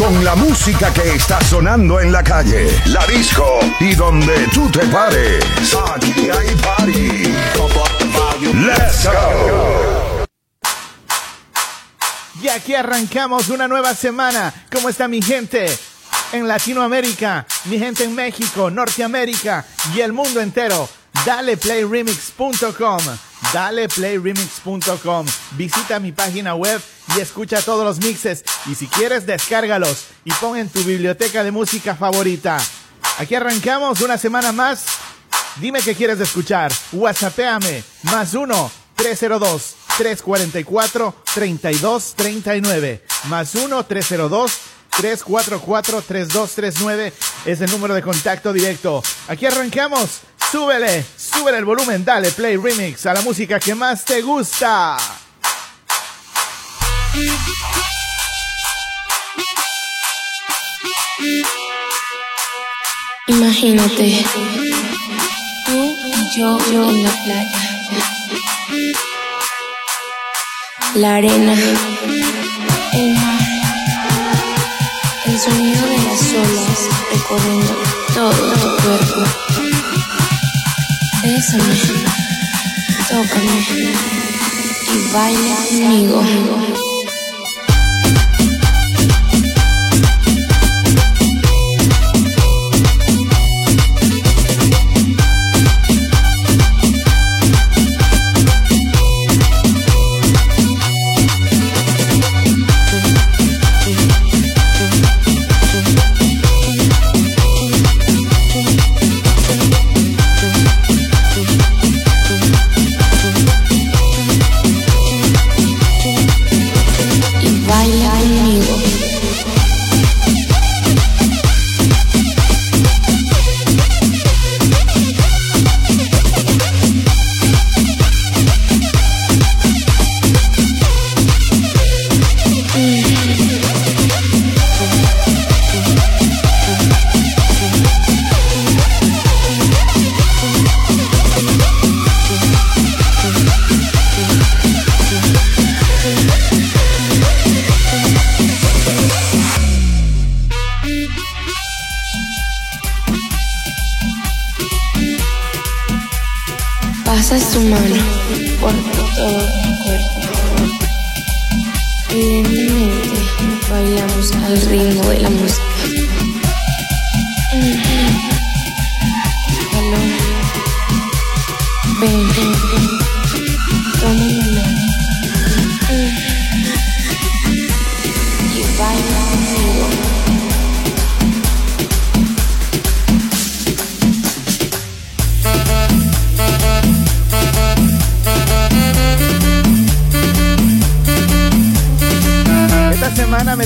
Con la música que está sonando en la calle, la disco y donde tú te pares. Aquí hay party. Let's go. Y aquí arrancamos una nueva semana. ¿Cómo está mi gente? En Latinoamérica, mi gente en México, Norteamérica y el mundo entero. DalePlayRemix.com. DalePlayRemix.com. Visita mi página web y escucha todos los mixes. Y si quieres, descárgalos y pon en tu biblioteca de música favorita. Aquí arrancamos una semana más. Dime qué quieres escuchar. WhatsAppéame. Más uno 302 344 3239. Más uno 302 344-3239 es el número de contacto directo. Aquí arrancamos. Súbele, súbele el volumen, dale play remix a la música que más te gusta. Imagínate, tú y yo, yo en la playa. La arena, el mar, el sonido de las olas recorriendo todo tu cuerpo. Bésame, tócame y baila conmigo. money.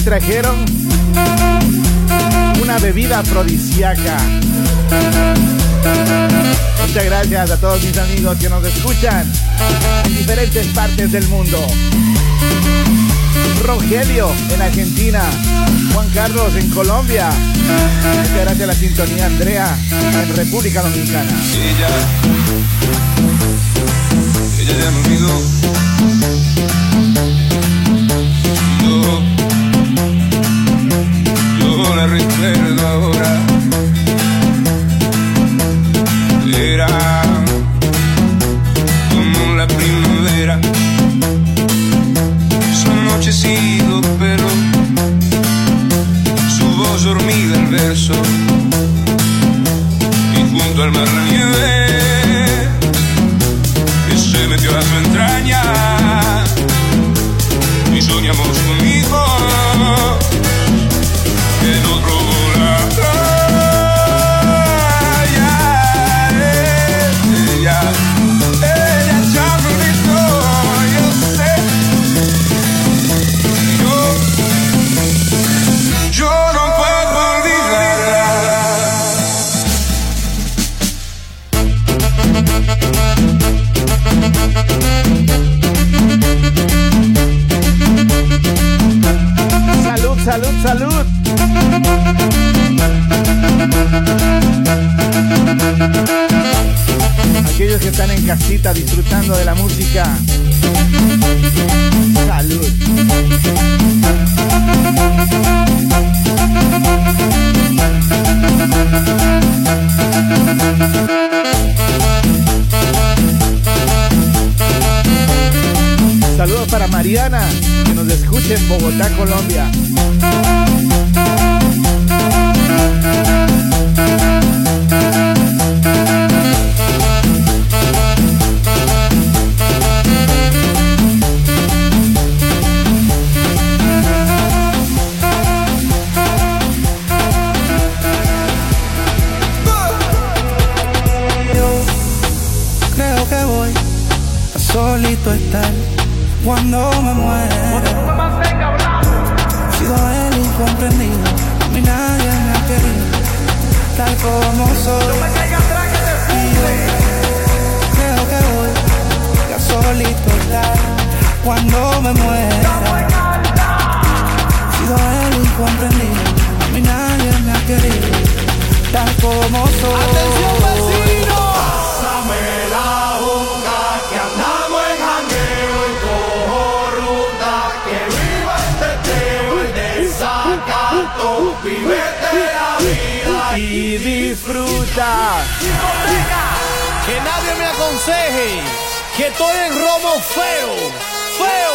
Trajeron una bebida afrodisíaca. Muchas gracias a todos mis amigos que nos escuchan en diferentes partes del mundo. Rogelio en Argentina, Juan Carlos en Colombia. Muchas gracias a la sintonía Andrea en República Dominicana. La recuerdo ahora. Era como la primavera. Su anochecido, pero su voz dormida el verso y junto al mar la vuelta disfrutando de la música. Salud. Saludos para Mariana, que nos escucha en Bogotá, Colombia. Cuando me muera. He sido el incomprendido, a mí nadie me ha querido, tal como soy. Y yo creo que voy a solito estar cuando me muera. He sido el incomprendido, a mí nadie me ha querido, tal como soy. Y disfruta. Que nadie me aconseje que estoy en romo feo, feo,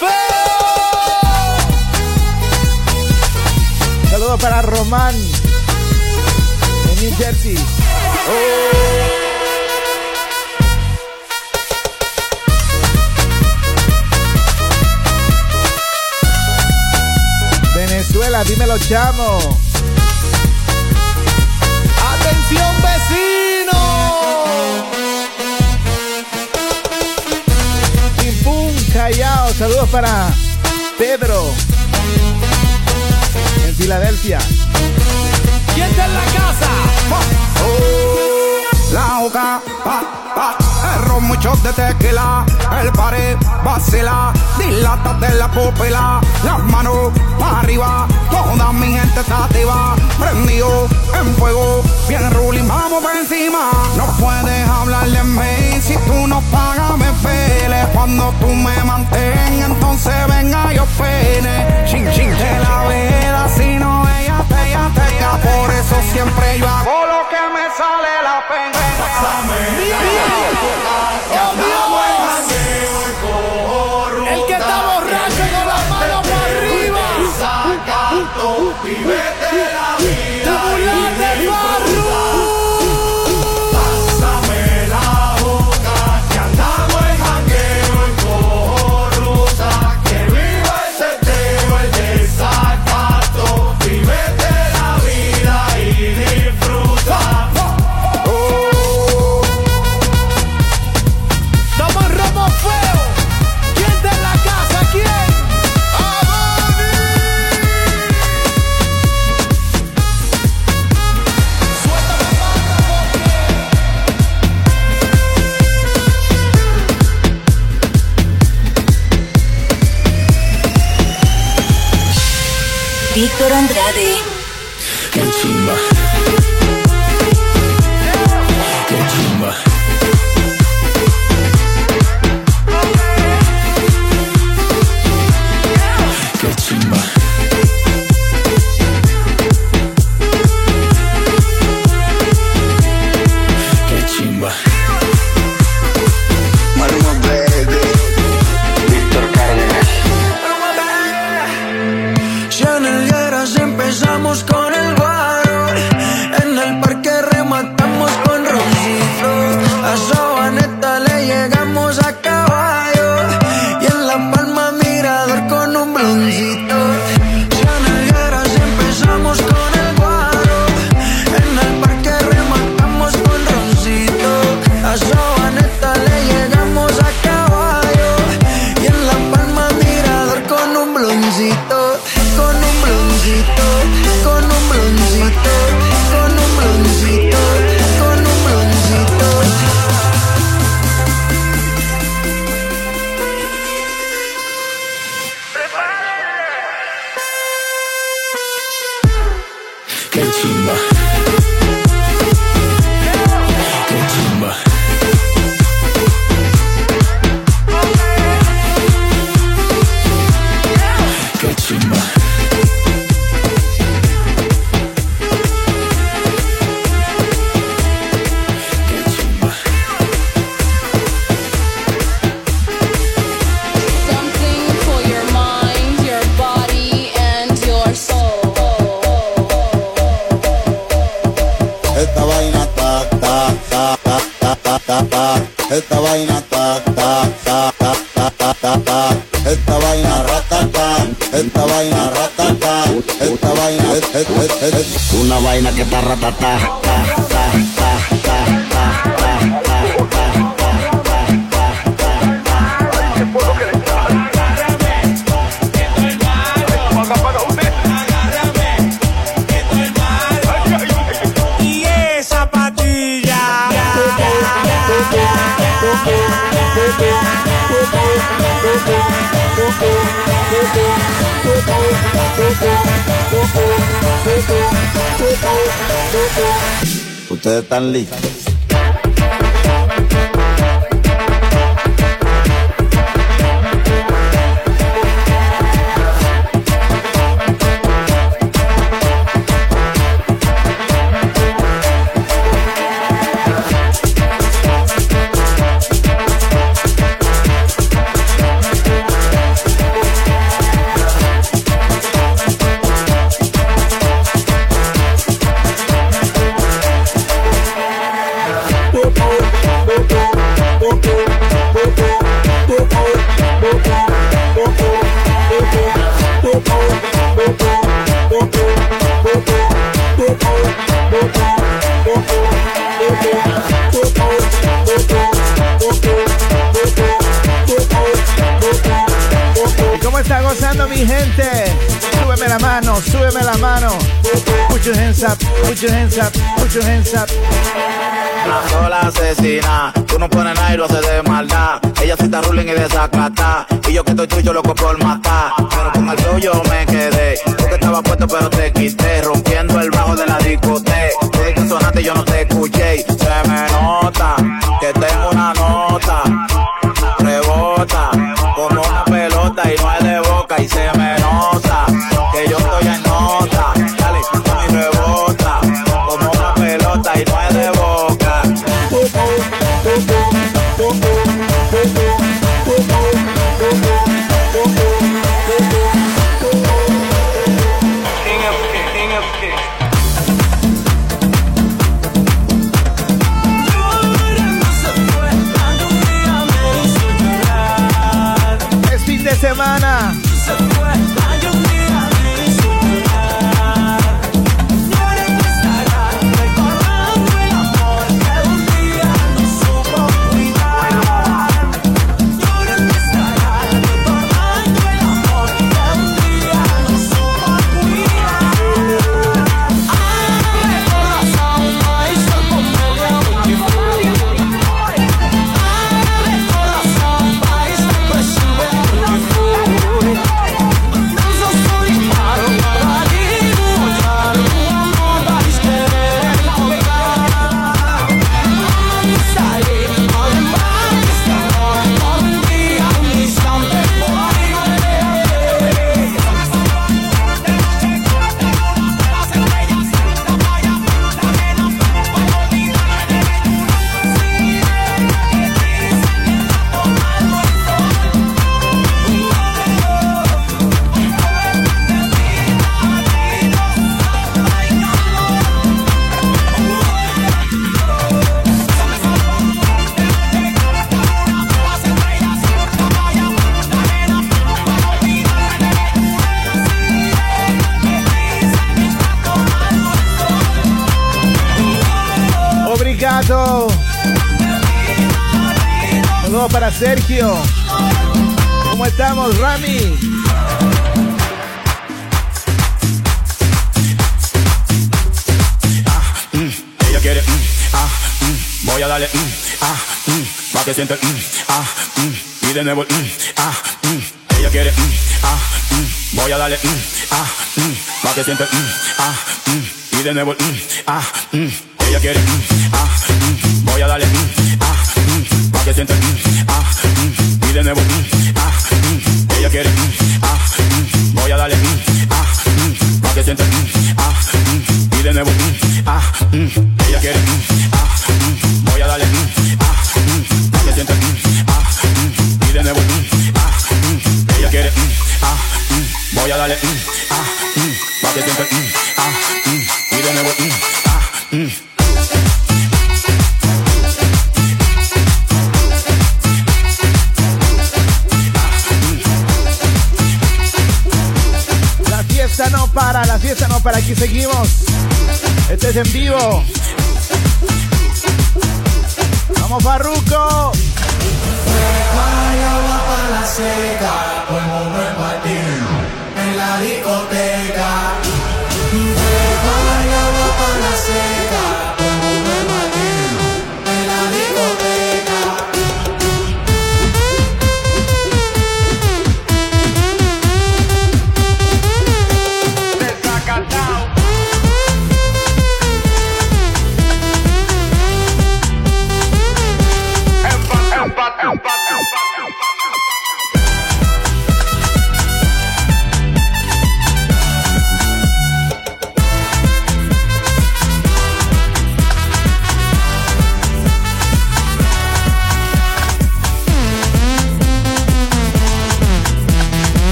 feo. Saludos para Román en New Jersey. Venezuela, dímelo chamo. Saludos para Pedro en Filadelfia. ¿Quién está en la casa? La boca, pa, pa, el ron mucho de tequila, el pared vacila, dilata de la pupila, las manos para arriba, toda mi gente está activa, prendido en fuego, bien ruling, vamos por encima, no puedes hablarle en mí, si tú no pagas me pele, cuando tú me mantengas, entonces venga yo pene, chin chin de la veda, si no ella te, ella te, ella, por eso siempre yo hago lo que me sale la pena. El que está borracho con las manos para arriba. la vida ratatá. Ustedes están Sergio. ¿Cómo estamos, Rami? Ella quiere, mm, ah, mm, voy a darle, mm, ah, mm, que siente, mm, ah, mm, y de nuevo, mm, ah, mm. Ella quiere, mm, ah, mm, voy a darle, mm, ah, mm, que siente, mm, ah, mm, y de nuevo, mm, ah, mm. Ella quiere, mm, ah, mm, voy a darle, mm, ah, mm, que siente, mm, ah, mm, y de nuevo, mm, ah, mm. Ella quiere, mm, ah, mm, voy a darle, mm, ah, mm, pa' que siente, mm, ah, mm, y de nuevo, mm, ah, mm. Ella quiere, mm, ah, mm, voy a darle, mm, ah, mm, pa' que siente, mm, ah, mm, y de nuevo, mm, ah, mm. Ella quiere, mm, ah, mm, voy a darle, mm, ah, mm, pa' que siente, aquí seguimos. Este es en vivo. Vamos, Barruco.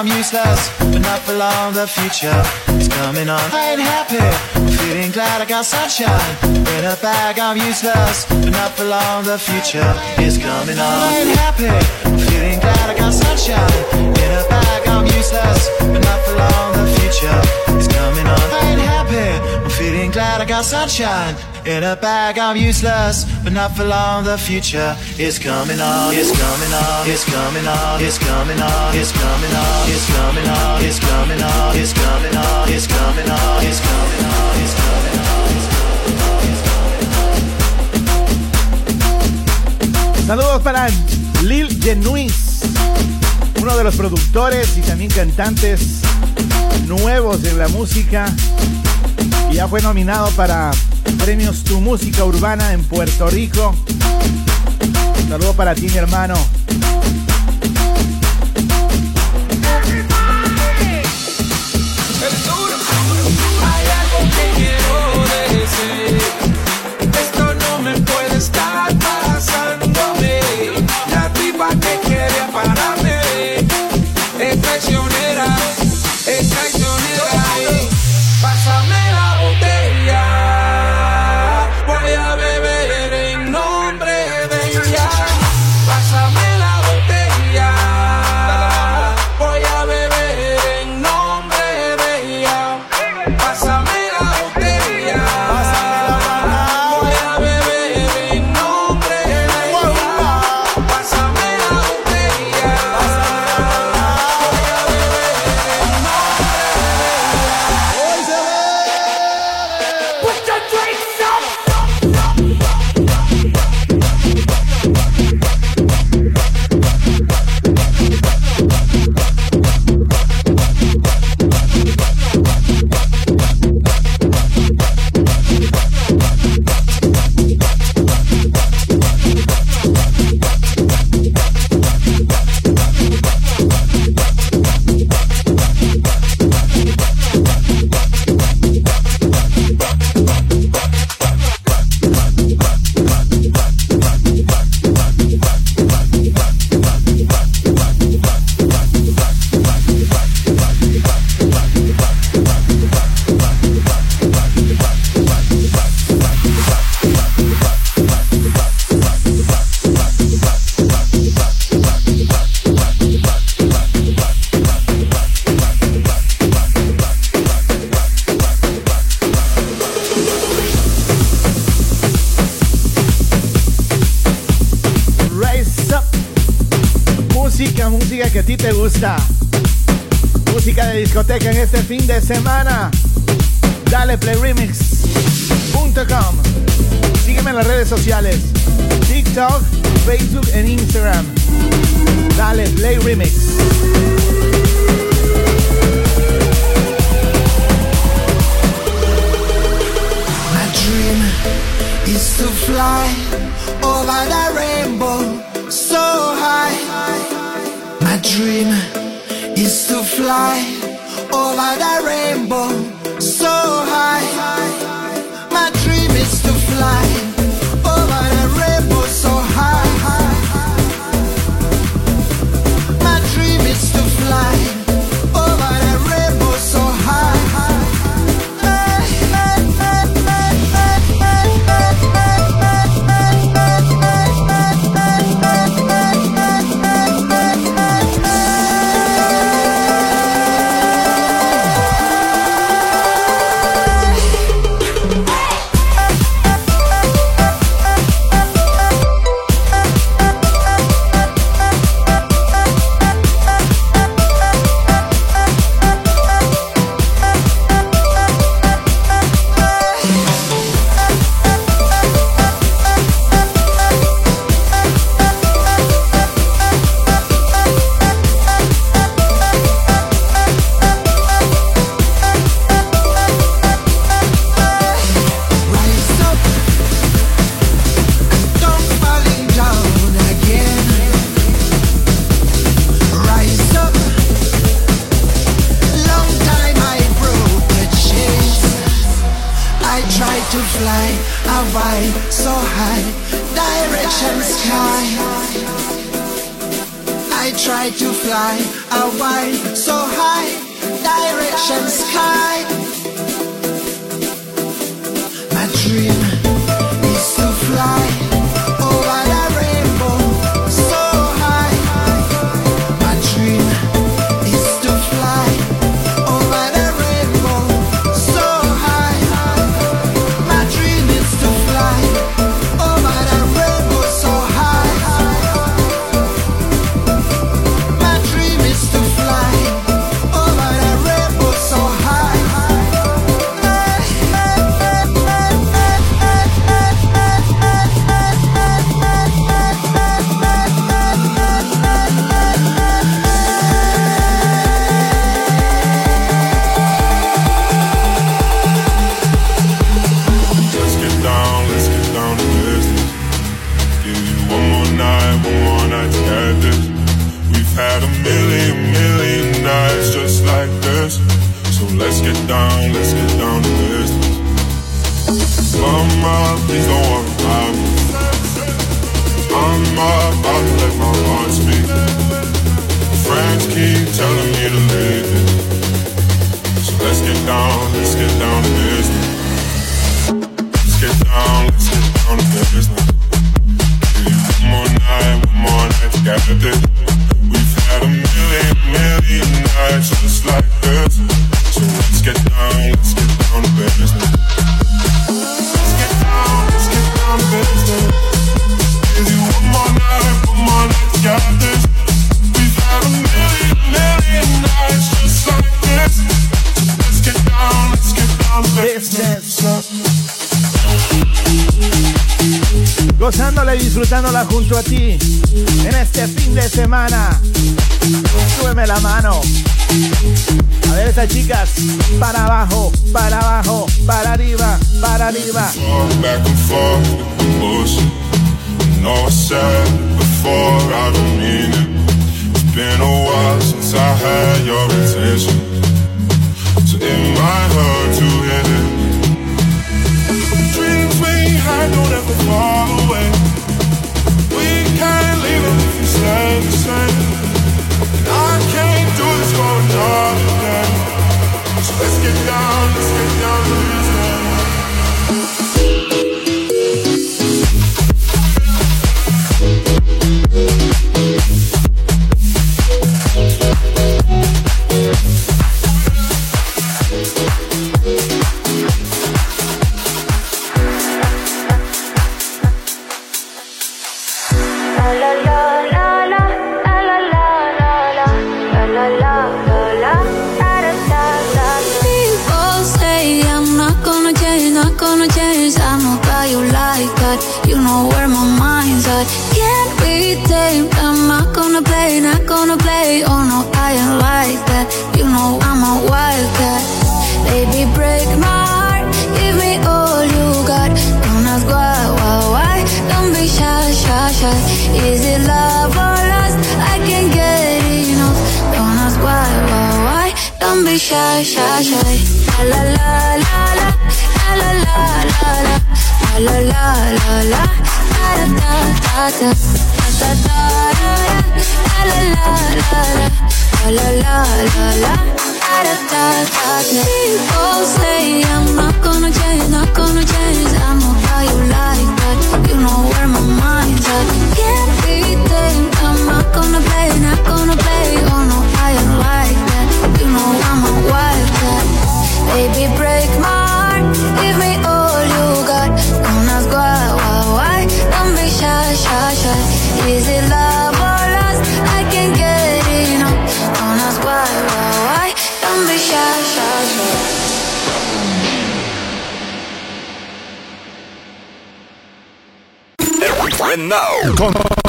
I'm useless, but not for long. The future is coming on. I ain't happy. Feeling glad I got sunshine in a bag. I'm useless, but not for long. The future is coming on. I ain't happy. Feeling glad I got sunshine in a bag. I'm useless, but not for long. The future is coming on. I ain't happy. Feeling glad I got sunshine in a useless, but not for long. The future is coming on. It's coming on. It's coming on. It's coming on. It's coming on. It's coming on. It's coming on. It's coming on. It's coming on. It's coming on. It's coming on. Saludos para Lil Genuis, uno de los productores y también cantantes nuevos de la música. Y ya fue nominado para premios Tu Música Urbana en Puerto Rico. Saludos para ti, mi hermano.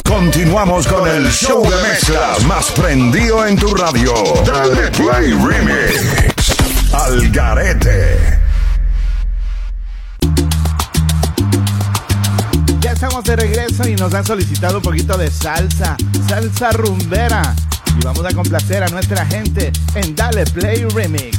Continuamos con el show de mezclas más prendido en tu radio. Dale Play Remix. Al garete. Ya estamos de regreso y nos han solicitado un poquito de salsa. Salsa rumbera. Y vamos a complacer a nuestra gente en Dale Play Remix.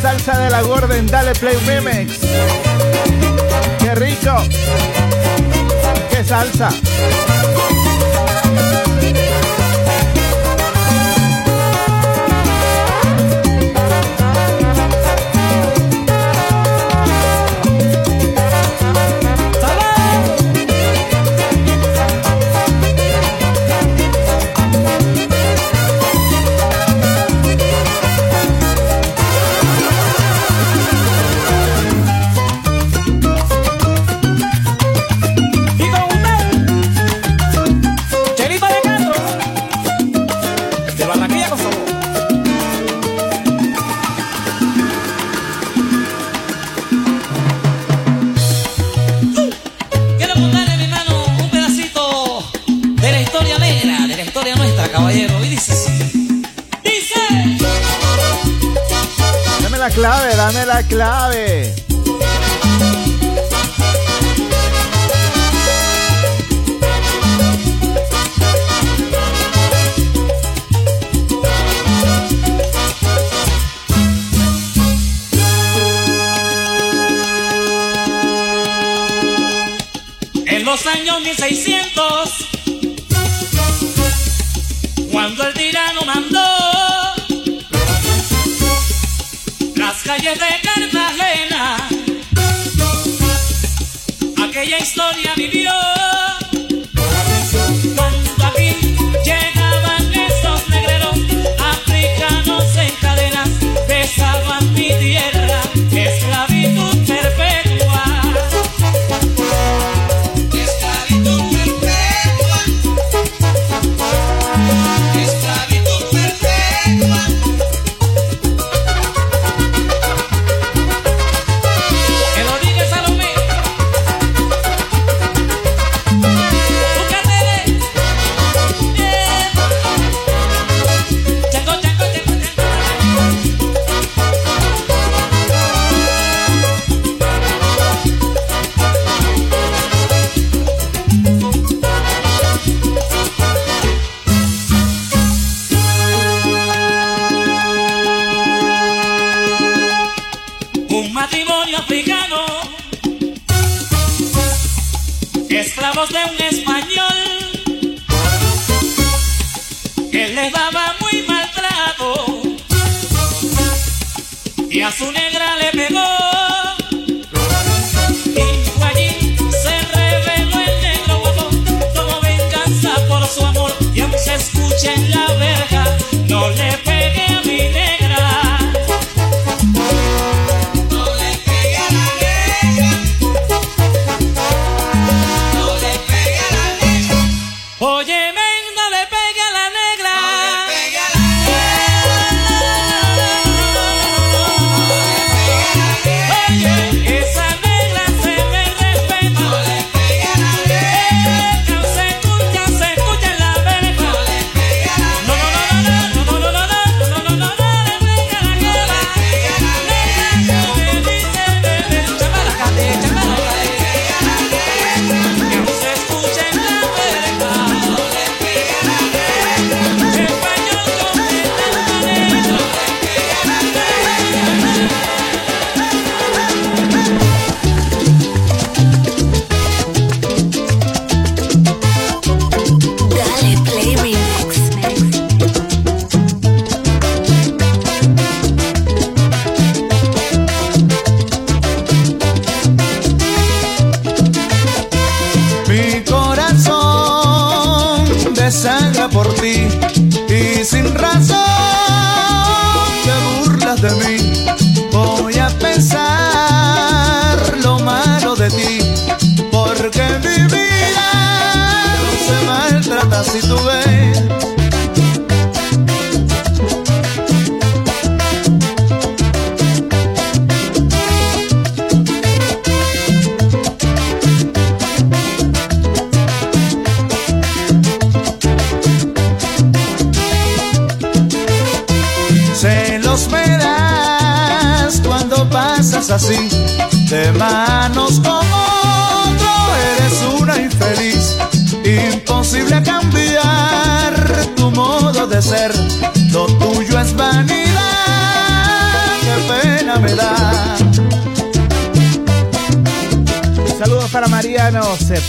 salsa de la Gordon, dale play remix. Qué rico, qué salsa. dame la clave. En los años 1600 calles de Cartagena, aquella historia vivió.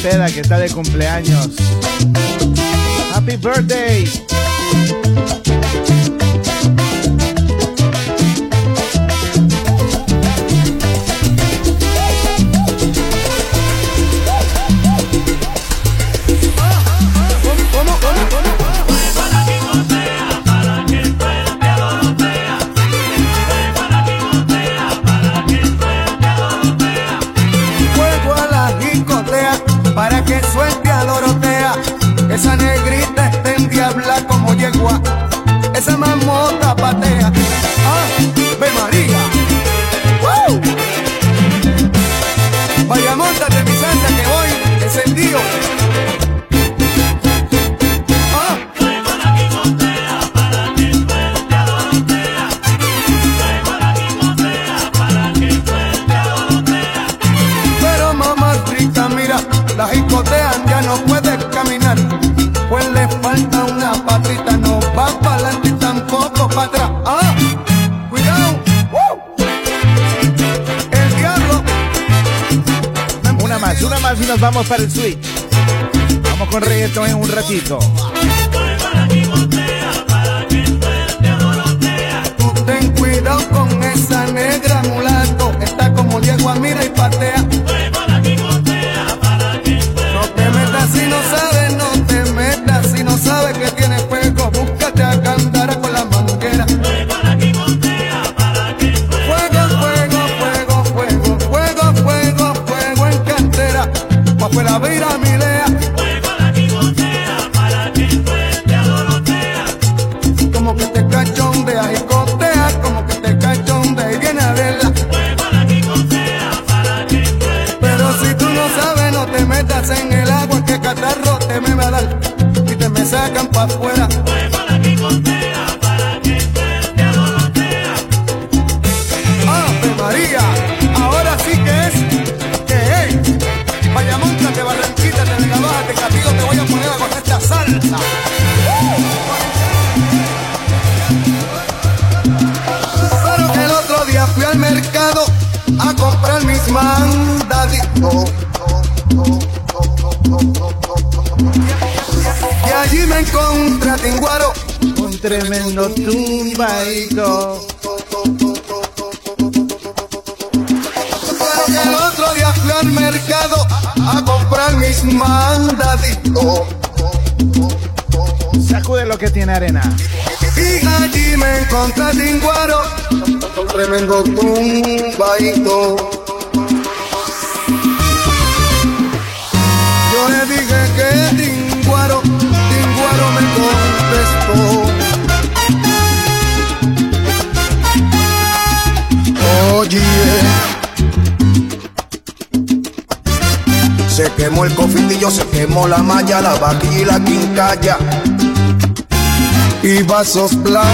Que está de cumpleaños. Catarro te me va a dar y te me sacan pa' afuera. Tremendo tumbadito. Pero que el otro día fui al mercado a comprar mis mandaditos. Sacude lo que tiene arena. Y allí me encontré Tinguaro, tremendo tumbadito. Se quemó el cofitillo, se quemó la malla, la vaquilla y la quincalla y vasos blancos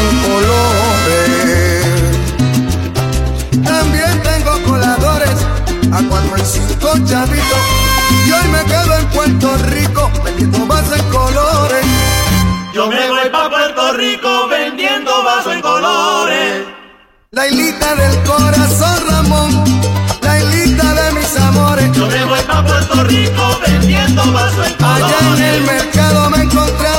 en colores. También tengo coladores a cuatro y cinco chavitos. Y hoy me quedo en Puerto Rico vendiendo vasos en colores. Yo me voy pa' Puerto Rico vendiendo vasos en colores. La hilita del corazón Ramón, la hilita de mis amores. Yo me voy pa' Puerto Rico vendiendo vasos en colores. Allá en el mercado me encontré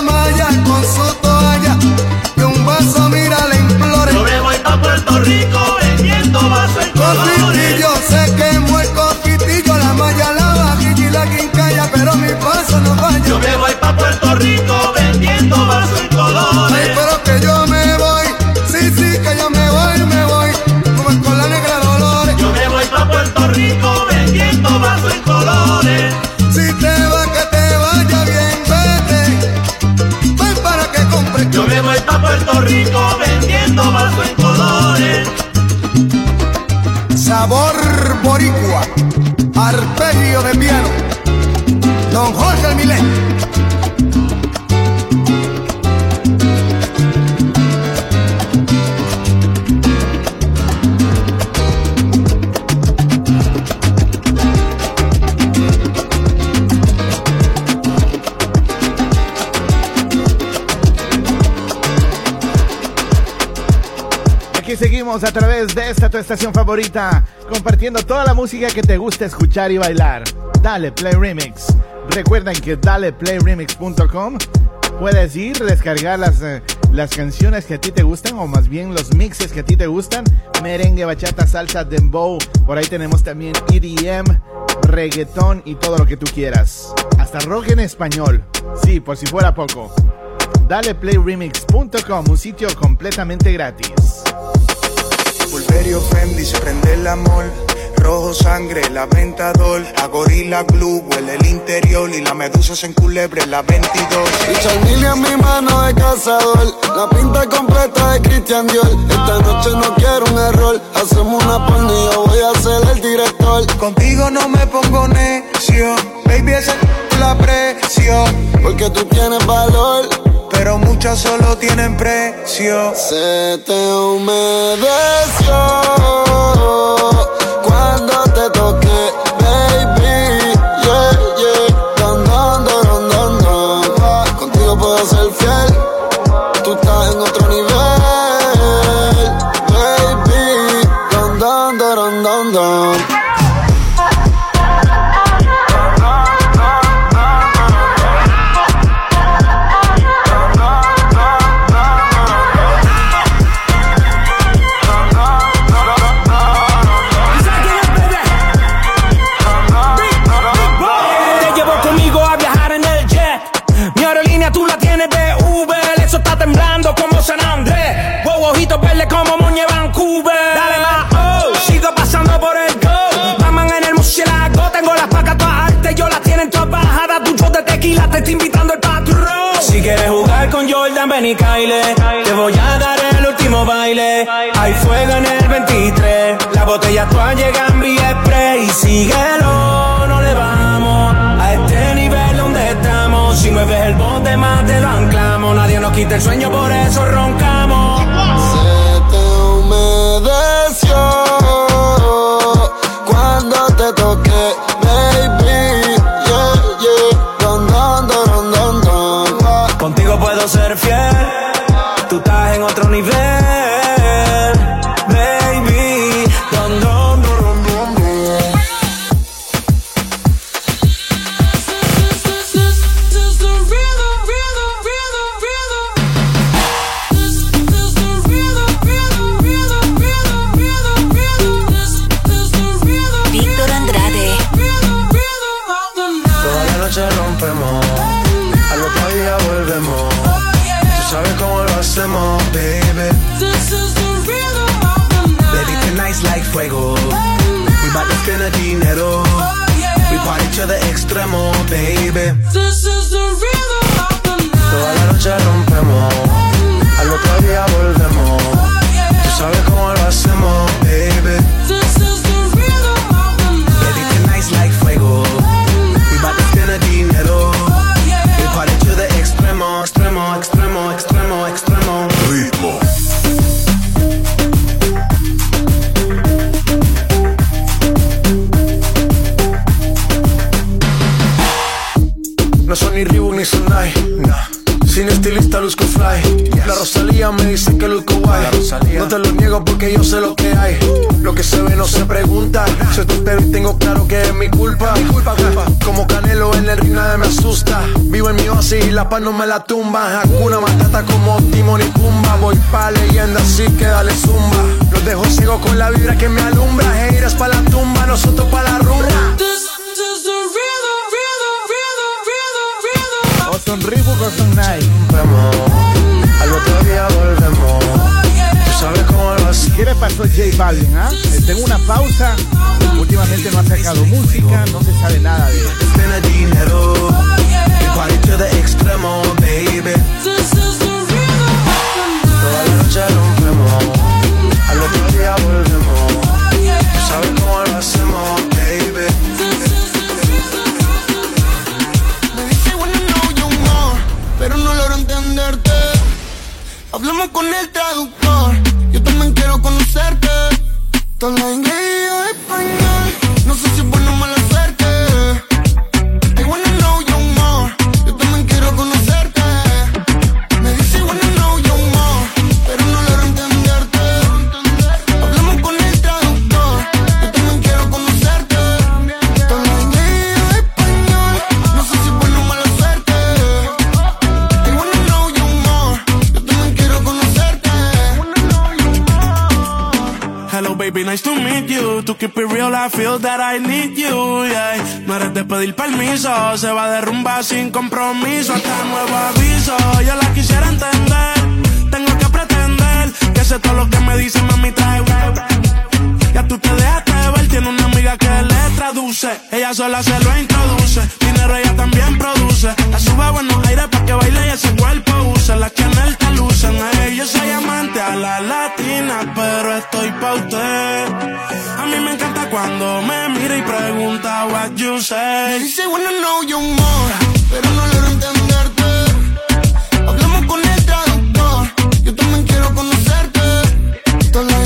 tu estación favorita, compartiendo toda la música que te gusta escuchar y bailar. Dale Play Remix. Recuerden que daleplayremix.com puedes ir, descargar las, eh, las canciones que a ti te gustan, o más bien los mixes que a ti te gustan. Merengue, bachata, salsa, dembow. Por ahí tenemos también EDM, reggaetón y todo lo que tú quieras. Hasta rock en español. Sí, por si fuera poco. Daleplayremix.com, un sitio completamente gratis. Pulverio Fendi se prende el amor. Rojo sangre, la ventador. A gorila glue, huele el interior. Y la medusa se enculebre, la 22. Y Charmilla en mi mano de cazador. La pinta completa de Christian Dior. Esta noche no quiero un error. Hacemos una porno y yo voy a ser el director. Contigo no me pongo necio. Baby, esa es la presión. Porque tú tienes valor. Pero muchas solo tienen precio. Se te humedeció caile. Te voy a dar el último baile. Hay fuego en el 23. La botella actual llega en vía express. Y síguelo, no le vamos. A este nivel donde estamos. Si mueves el bote más te lo anclamos. Nadie nos quita el sueño, por eso roncamos. Se te humedeció cuando te toqué, baby. Yeah, yeah. Don, don, don. Contigo puedo ser fiel. Claro que es mi culpa. Mi culpa, culpa. Como Canelo en el ring nadie me asusta. Vivo en mi oasis y la paz no me la tumba. Hakuna Matata como Timon y Pumba. Voy pa' leyenda así que dale zumba. Los dejo ciego con la vibra que me alumbra. Heiras pa' la tumba, nosotros pa' la rumba. Haces. ¿Qué le pasó a J Balvin? ah? Está en una pausa. Últimamente no ha sacado música, no se sabe nada de él. The dinero. We party to the extremo, baby. Toda la noche rompemos, al otro día volvemos. Tú sabes cómo lo hacemos, baby. Me dice bueno no yo more, pero no logro entenderte. Hablamos con el traductor, quiero conocerte. Toda la baby, nice to meet you. To keep it real, I feel that I need you. Yeah. No eres de pedir permiso, se va a derrumbar sin compromiso. Hasta nuevo aviso, yo la quisiera entender. Tengo que pretender que sé todo lo que me dice mami trae. Ya tú te dejaste ver, tiene una amiga que le traduce. Ella sola se lo introduce. Dinero ella también produce. La sube a buenos aires para que baile y ese cuerpo use. La que en él te lucen. Ey, yo soy amante a la latina, pero estoy pa' usted. A mí me encanta cuando me mira y pregunta what you Me say. dice wanna know you more, pero no logro entenderte. Hablamos con el traductor, yo también quiero conocerte. Toda la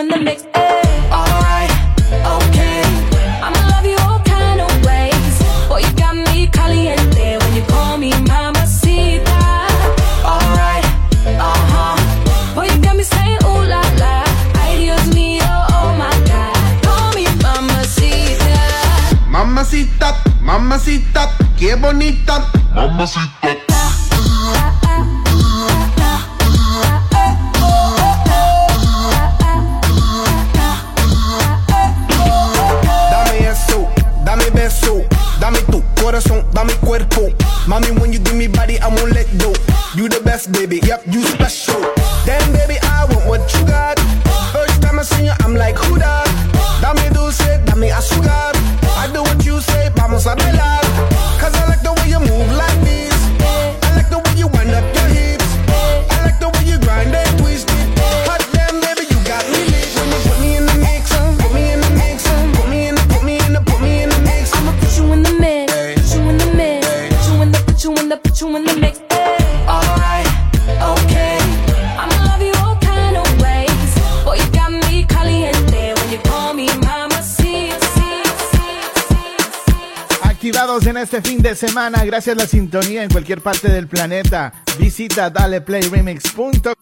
in the mix. este fin de semana. Gracias a la sintonía en cualquier parte del planeta. Visita daleplayremix.com.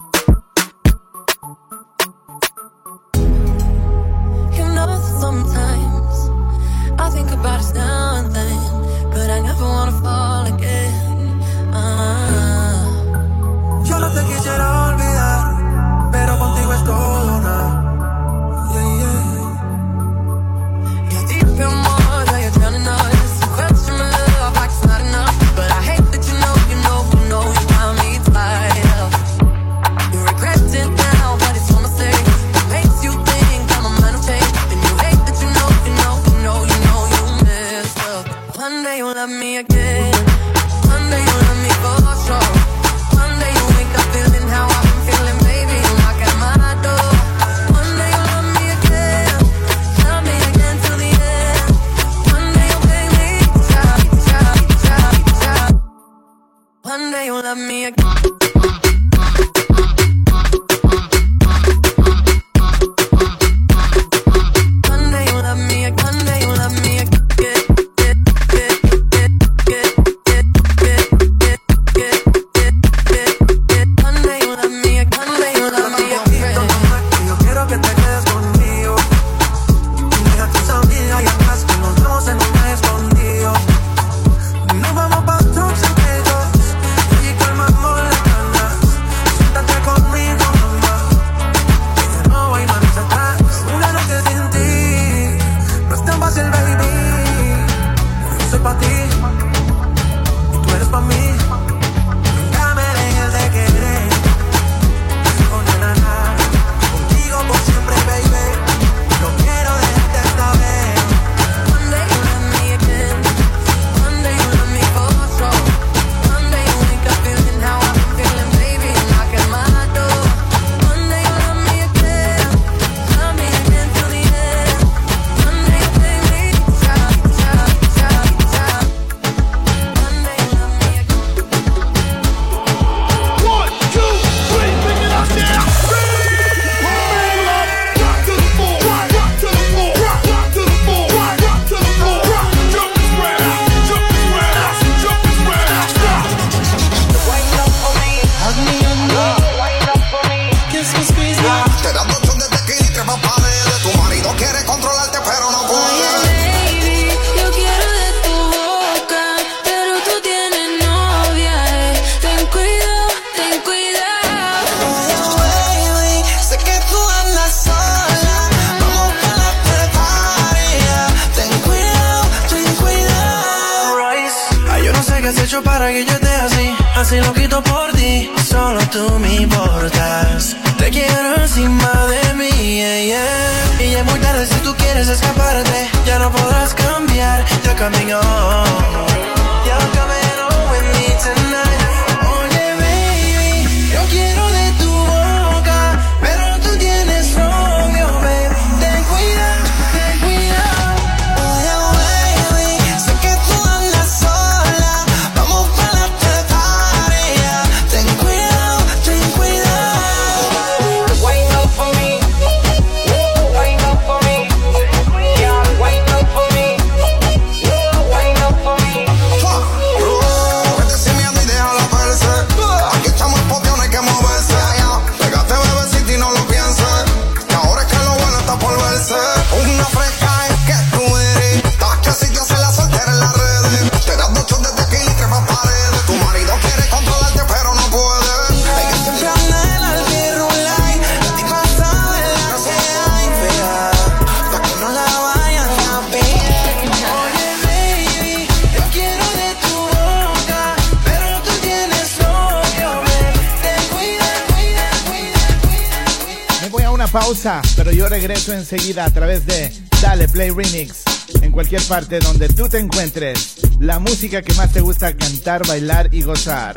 enseguida a través de Dale Play Remix. En cualquier parte donde tú te encuentres, la música que más te gusta cantar, bailar y gozar.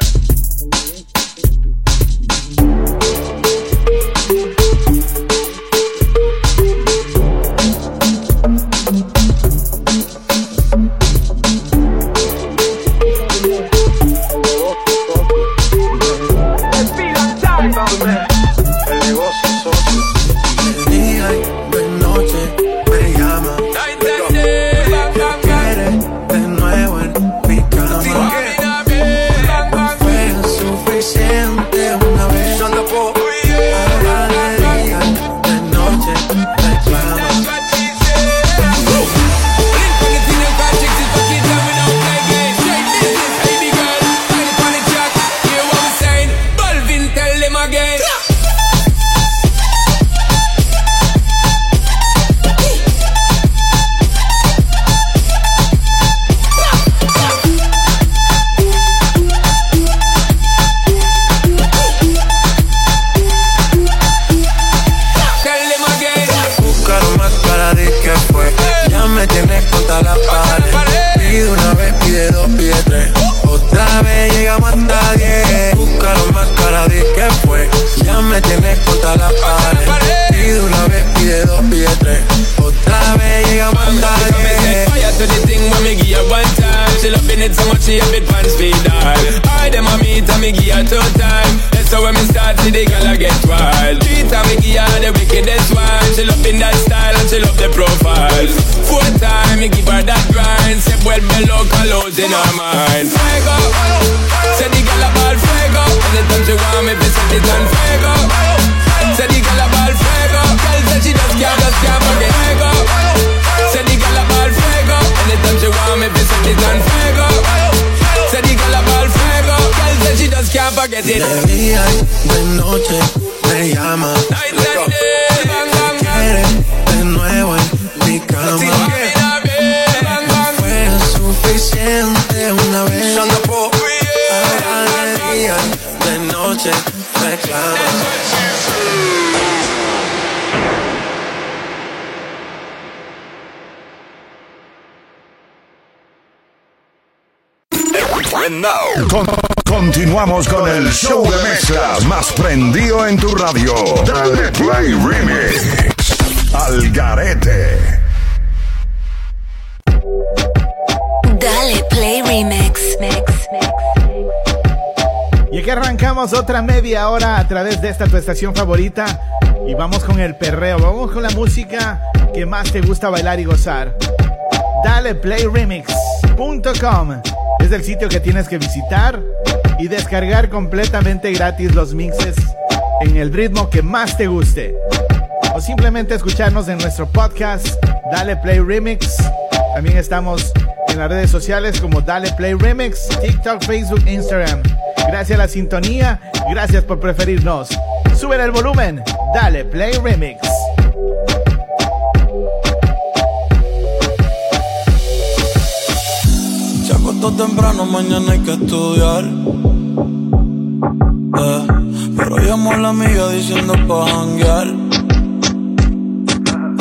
Local out in her mind. Fuego. Say the girl a ball fuego. Anytime she want me, be set it on fuego. Say the girl a ball fuego. Girl say she just can't, just can't forget fuego. Say the girl a ball fuego. Anytime she want me, be set it on fuego. Say the girl a ball fuego. Girl say she just can't forget it. De día de noche me llama. Quiere de nuevo en mi cama. Suficiente una vez. Ahora de día y de noche reclama. Con- continuamos con el show de mezclas más prendido en tu radio. Dale Play Remix. Al Garete. Dale Play Remix. Y aquí arrancamos otra media hora a través de esta tu estación favorita. Y vamos con el perreo, vamos con la música que más te gusta bailar y gozar. Dale playremix.com es el sitio que tienes que visitar y descargar completamente gratis los mixes en el ritmo que más te guste. O simplemente escucharnos en nuestro podcast Dale Play Remix. También estamos en las redes sociales como Dale Play Remix, TikTok, Facebook, Instagram. Gracias a la sintonía, gracias por preferirnos. Suben el volumen, Dale Play Remix. levanto temprano, mañana hay que estudiar. Eh, pero llamo a la amiga diciendo pa' janguear.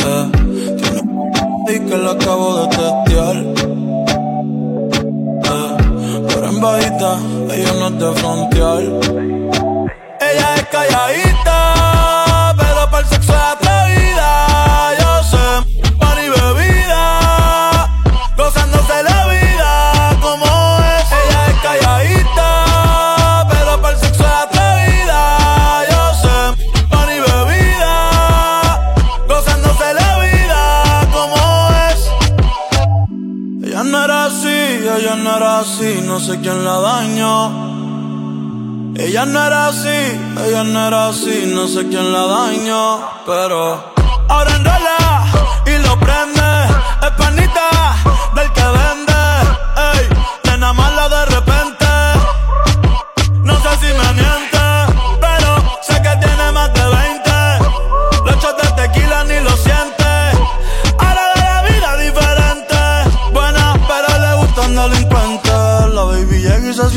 Eh, y que la acabo de testear. Eh, pero en bajita, ella no es de frontear. Ella es calladita, no sé quién la dañó. Ella no era así, ella no era así, no sé quién la dañó, pero ahora y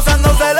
Gozándose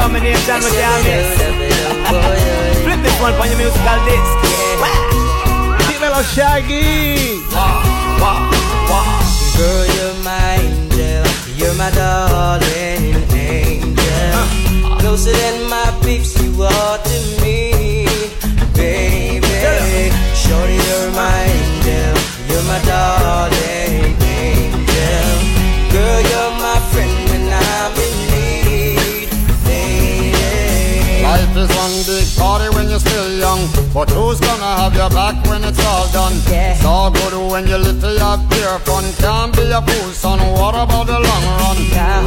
combination with y'all miss. Flip this one on your musical disc. Dímelo, Shaggy. Girl, you're my angel. You're my darling angel. Closer than my peeps, you are to me, baby. Shorty, you're my angel. You're my darling angel. Girl, you're is one big party when you're still young. But who's gonna have your back when it's all done? It's all good when you little have pure fun. Can't be a fool, son. What about the long run?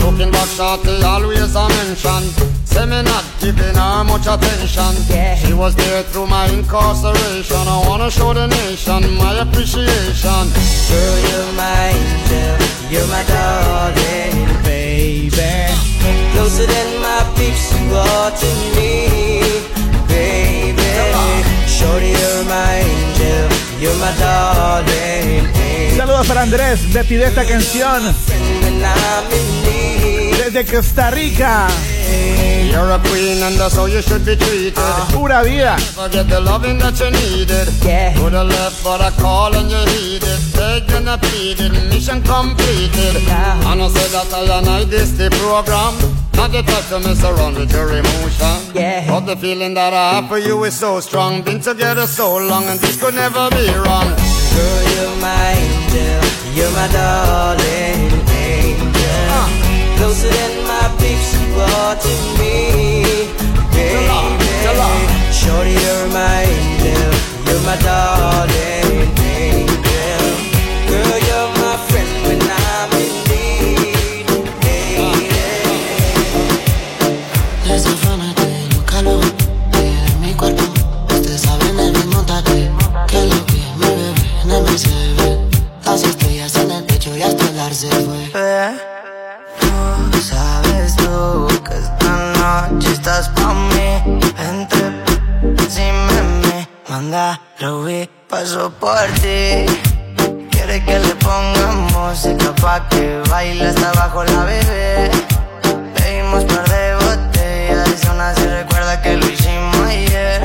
Looking back, shorty always a mention. Say me not giving her much attention. She was there through my incarceration. I wanna show the nation my appreciation. Girl, you're my angel. You're my darling, baby. Closer than my peeps, you are to me, baby. Shorty, you're my angel. You're my darling. Saludos para Andrés, me pide esta canción When I'm desde Costa Rica. You're a queen and that's how you should be treated. Ah, pura vida. Forget the loving that you needed. Yeah. Could have left, but I call and you heeded. Begged and I pleaded, mission completed. And I said that I and I this the program. Not the type to mess around with your emotion. Yeah. But the feeling that I have for you is so strong. Been together so long and this could never be wrong. Girl, you're my angel. You're my darling angel. Closer than my peeps, you are to me. Baby. Shorty, you're my angel. You're my darling estás pa' mí. Entre de mí, manda Ruby, paso por ti. Quiere que le ponga música pa' que baile hasta abajo la bebé. Pedimos par de botellas y aún así recuerda que lo hicimos ayer.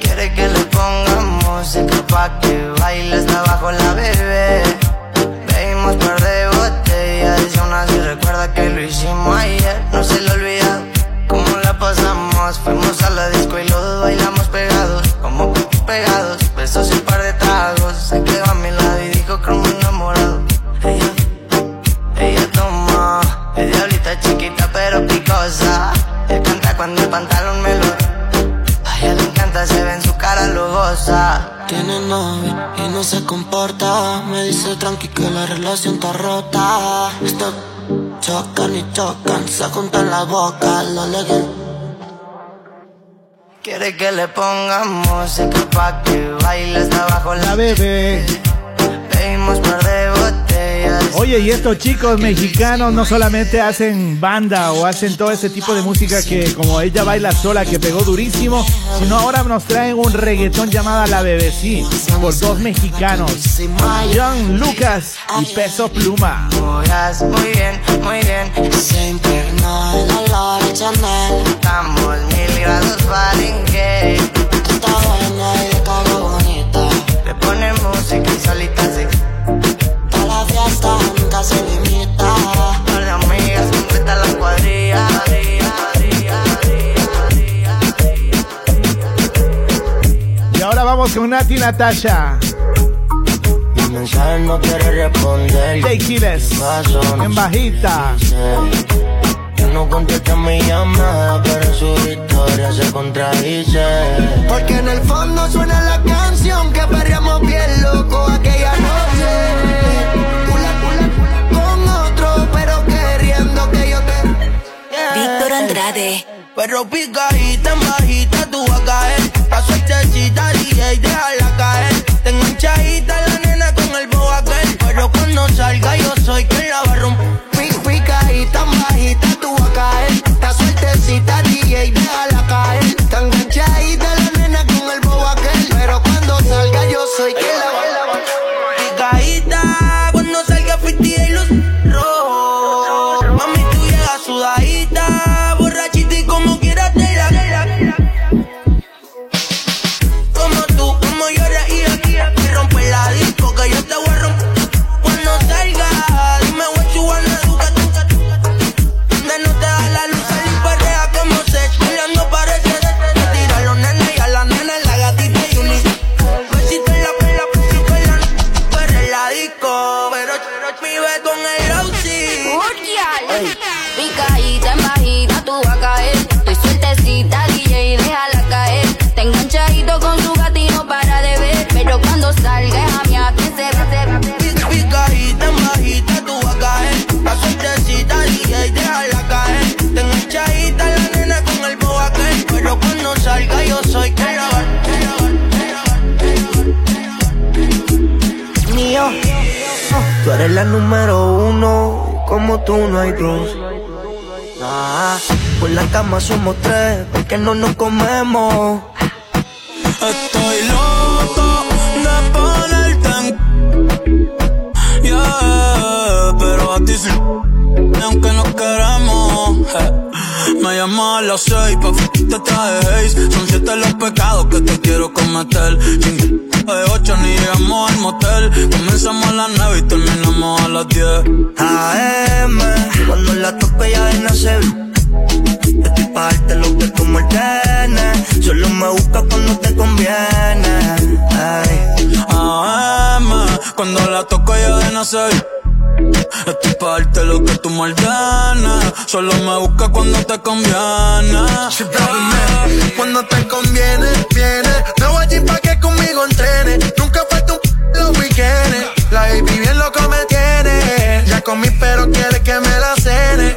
Quiere que le ponga música pa' que baile hasta abajo la bebé. Bebimos par de botellas y recuerda que lo hicimos ayer. No se le olvida pasamos. Fuimos a la disco y los bailamos pegados, como pegados. Besos y un par de tragos. Se quedó a mi lado y dijo como enamorado. Ella, ella toma, es diablita chiquita pero picosa. Él canta cuando el pantalón me lo. A ella le encanta, se ve en su cara, lo goza. Tiene novio y no se comporta. Me dice tranqui que la relación está rota. Esto chocan y chocan, se juntan la boca, lo legal. Quiere que le ponga música pa' que baile hasta abajo la La bebé. Pedimos par de botellas. Oye, y estos chicos mexicanos no solamente hacen banda o hacen todo ese tipo de música que como ella baila sola, que pegó durísimo, sino ahora nos traen un reggaetón llamada La Bebesí, por dos mexicanos, John Lucas y Peso Pluma. Muy bien, muy bien. Se Chanel. Estamos grados Fahrenheit. Está buena y cara bonita. Le pone música y solita se. Toda la fiesta nunca se limita. Par de amigas completa la cuadrilla. Y ahora vamos con Nati Natasha. Mi mensaje no quiere responder. Jay Quiles, en bajita. Que no contesta mi llamada, pero su historia se contradice. Porque en el fondo suena la canción que perreamos bien loco aquella noche. Cula, cula, con otro, pero queriendo que yo te. Víctor Andrade. Pero picadita en bajita tú vas a caer. Pa' suertecita DJ, déjala caer. Tengo hinchadita la nena con el boa aquel. Pero cuando salga yo soy quien la va a romper. Pic, picadita en bajita a caer. Está suertecita eres la número uno. Como tú no hay dos. Ah, por la cama somos tres, porque no nos comemos. Las seis, pa' te traje. Son siete los pecados que te quiero cometer. Sin de ocho ni llegamos al motel. Comenzamos a las nueve y terminamos a las diez. AM, cuando la tope ya de nacer. Estoy pa' darte lo que tú me ordenes. Solo me busca cuando te conviene. Ay. AM, cuando la toco ya de nacer. Estoy pa' darte lo que tú ordenes. Solo me busca cuando te conviene. Cuando te conviene, viene. Me voy allí pa' que conmigo entrene. Nunca falta un los weekends. La baby bien loco me tiene. Ya comí, pero quiere que me la cene.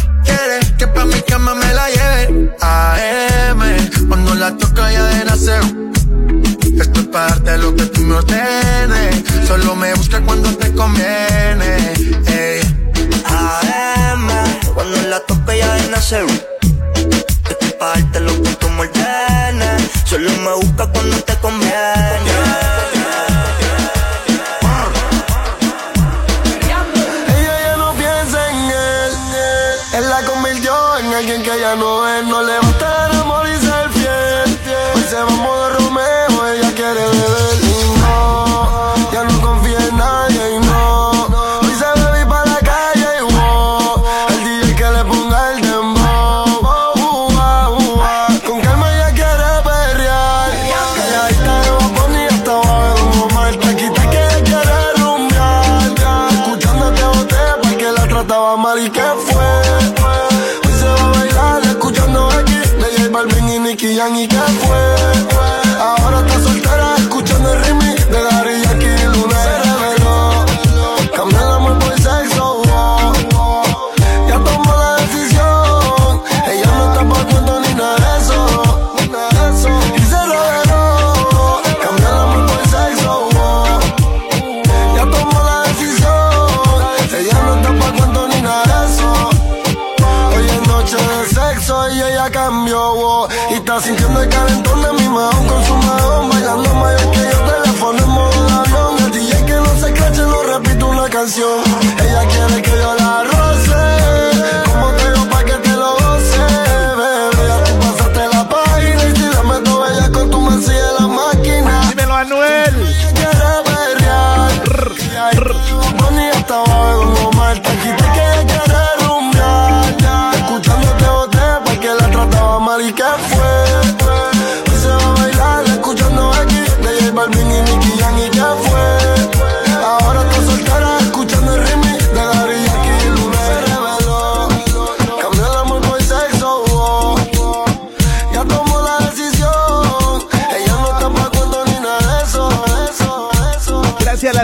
Que pa' mi cama me la lleve. AM, cuando la toca ya de nacer. Esto es parte de lo que tú me ordenes. Solo me busca cuando te conviene. AM, cuando la tope ya de nacer. Estoy pa' darte lo que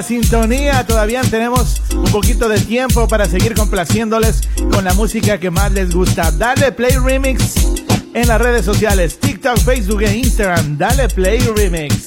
sintonía, todavía tenemos un poquito de tiempo para seguir complaciéndoles con la música que más les gusta. Dale Play Remix en las redes sociales, TikTok, Facebook e Instagram. Dale Play Remix.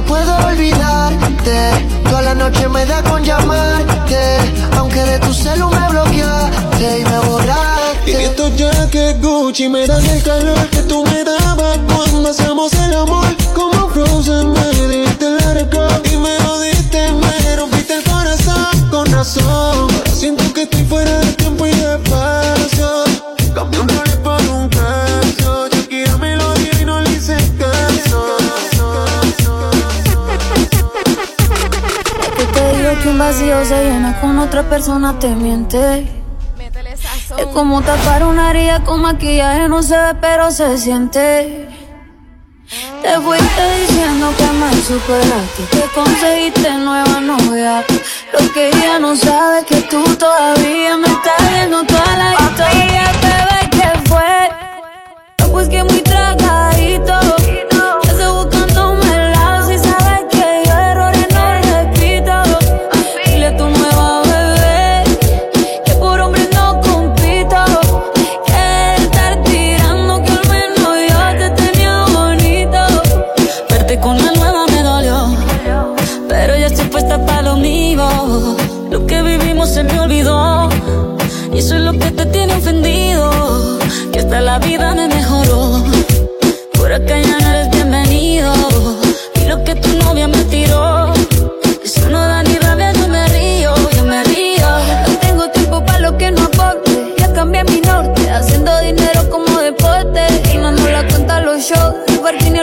No puedo olvidarte. Toda la noche me da con llamarte. Aunque de tu celu me bloqueaste y me borraste. Y estos que Gucci me dan el calor que tú me dabas cuando hacemos el amor. Como Frozen me diste arco y me jodiste, me rompiste el corazón con razón. Siento que estoy fuera de tiempo y de espacio. Cambié Que que un vacío se llena con otra persona te miente. Es como tapar una herida con maquillaje, no se ve pero se siente. Te fuiste diciendo que me superaste, que conseguiste nueva novia. Lo que ella no sabe es que tú todavía me estás viendo toda la historia. Bebé, ¿qué fue? No, pues que muy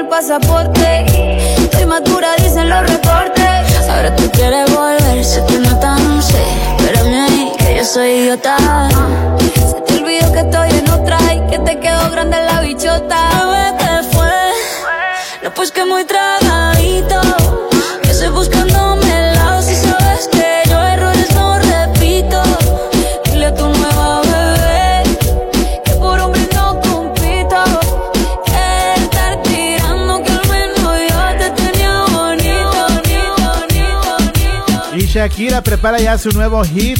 pasaporte. Estoy madura, dicen los reportes. Ahora tú quieres volver, te nota, no sé. Espérame ahí, que yo soy idiota. Se te olvidó que estoy en otra y que te quedó grande la bichota. Bebé, ¿qué fue? No, pues que muy tragadito. Shakira prepara ya su nuevo hit.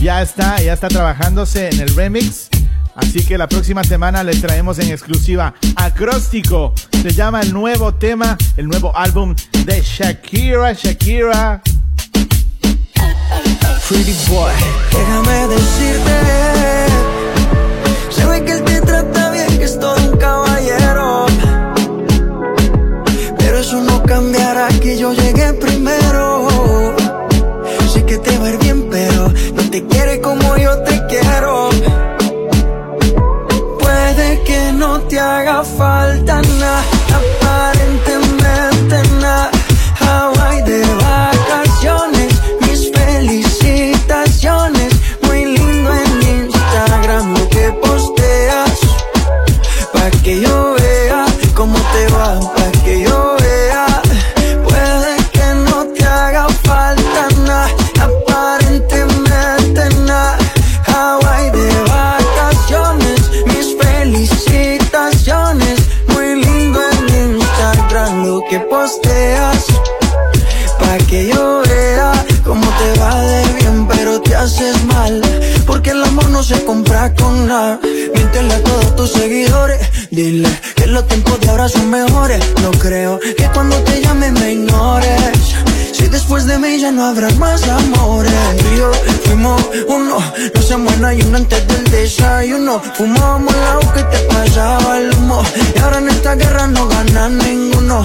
Ya está, ya está trabajándose en el remix. Así que la próxima semana les traemos en exclusiva Acróstico. Se llama el nuevo tema, el nuevo álbum de Shakira. Shakira. Pretty boy. Déjame decirte, se ve que él te trata bien, que es todo un se compra con nada. Miéntele a todos tus seguidores. Dile que los tiempos de ahora son mejores. No creo que cuando te llame me ignores. Si después de mí ya no habrá más amores. Tú fuimos uno, no se muera y uno antes del desayuno. Fumábamos la boca y te pasaba el humo. Y ahora en esta guerra no gana ninguno.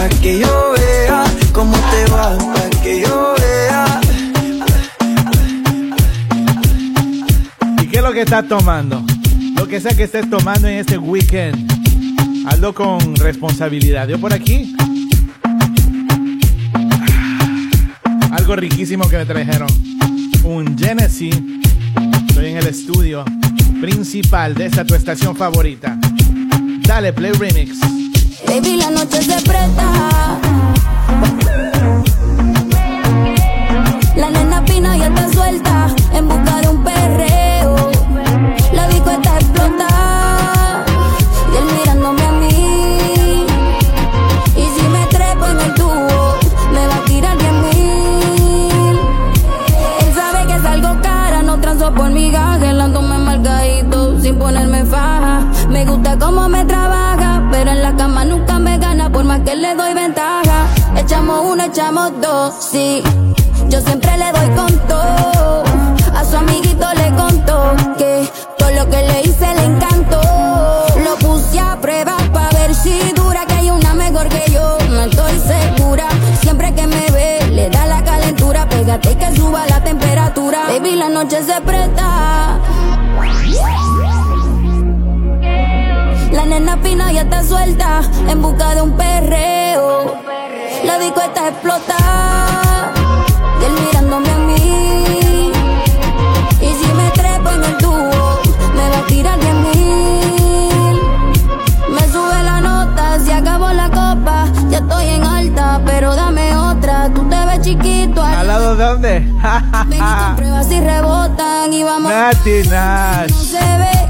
Pa' que yo vea cómo te va, pa' que yo vea. ¿Y qué es lo que estás tomando? Lo que sea que estés tomando en este weekend. Hazlo con responsabilidad. Yo por aquí. Algo riquísimo que me trajeron. Un Genesis. Estoy en el estudio. principal de esta tu estación favorita. Dale, Play Remix. Baby, la noche se presta. La nena pina ya está suelta en busca de un perreo. Que le doy ventaja. Echamos uno, echamos dos, sí. Yo siempre le doy con todo. A su amiguito le contó que todo lo que le hice le encantó. Lo puse a prueba para ver si dura que hay una mejor que yo. No estoy segura. Siempre que me ve, le da la calentura. Pégate que suba la temperatura. Baby, la noche se presta. La nena fina ya está suelta en busca de un perreo. La disco está explotada y él mirándome a mí. Y si me trepo en el tubo, me va a tirar diez mil. Me sube la nota, se acabó la copa. Ya estoy en alta, pero dame otra. Tú te ves chiquito. ¿Al lado de dónde? Ven y comprueba si rebotan y vamos. Nati Nash. No se ve,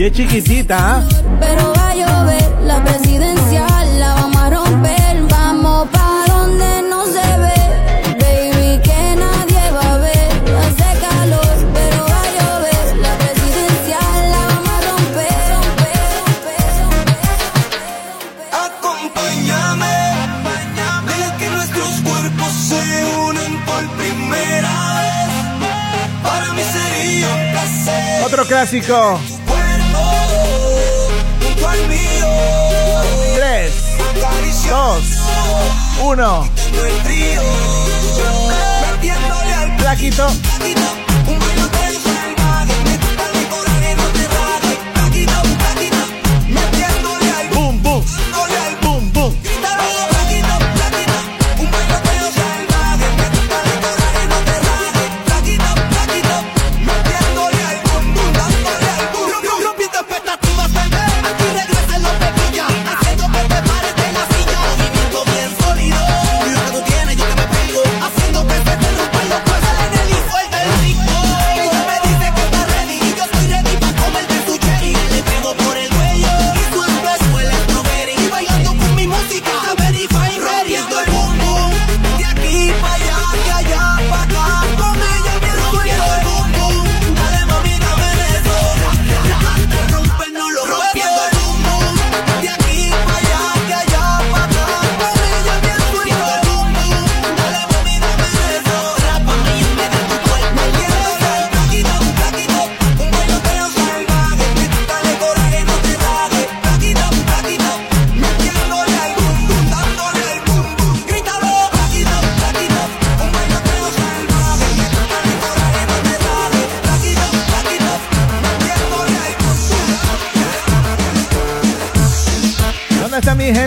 Y es chiquitita. Pero va a llover, la presidencial la vamos a romper. Vamos pa' donde no se ve, baby, que nadie va a ver. Hace calor, pero va a llover, la presidencial la vamos a romper, romper, Acompáñame, deja que nuestros cuerpos se unen por primera vez. Para mí sería un placer. Otro clásico. 2, 1. El trío. Metiéndole al Plaquito.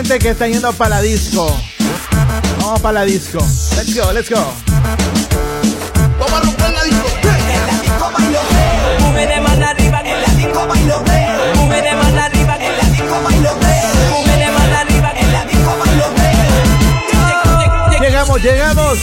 Gente que está yendo para la disco? Vamos para la disco. Let's go, let's go. Vamos a romper la disco. En la mano arriba, En la disco arriba, En la arriba, En la. Llegamos, llegamos.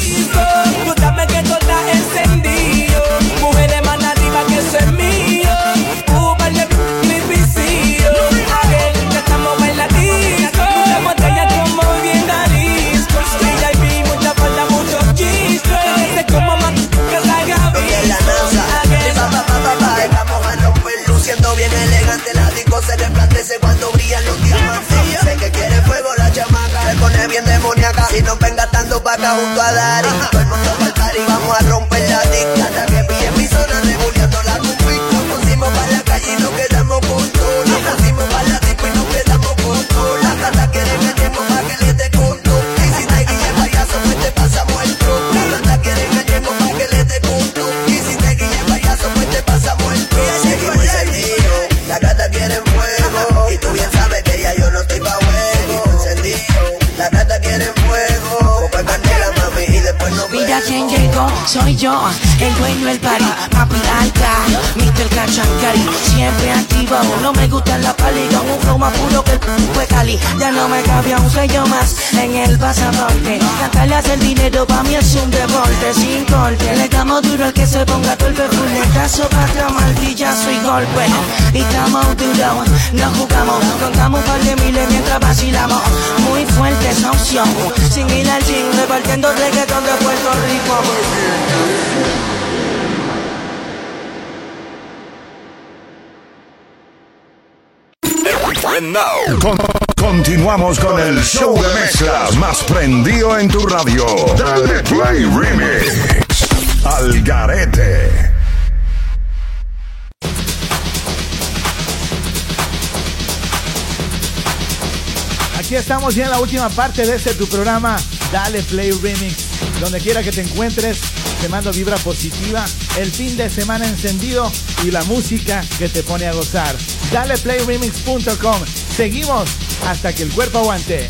Bien demoníaca. Si no venga tanto pa' acá junto a Dari. Todo el mundo va al y vamos a romper la disca. Gata quiere fuego. Copa candela, mami, y después el dueño el party, papi alta, Mr. Cachancari, siempre activo, no me gusta la pali, un flow más puro que el fue Cali, ya no me cabía un sello más en el pasaporte, cantarle hacer dinero pa' mí es un deporte, sin corte, le damos duro al que se ponga todo el perjuletazo, para martillazo y golpe, y estamos duros, no jugamos, contamos un par de miles mientras vacilamos, muy fuerte esa opción, sin ir al gym, repartiendo reggaeton de Puerto Rico. Con- continuamos con el show de mezclas más prendido en tu radio. Dale Play Remix. Al garete. Aquí estamos ya en la última parte de este tu programa, Dale Play Remix. Donde quiera que te encuentres, te mando vibra positiva, el fin de semana encendido y la música que te pone a gozar. DalePlayRemix.com. Seguimos hasta que el cuerpo aguante.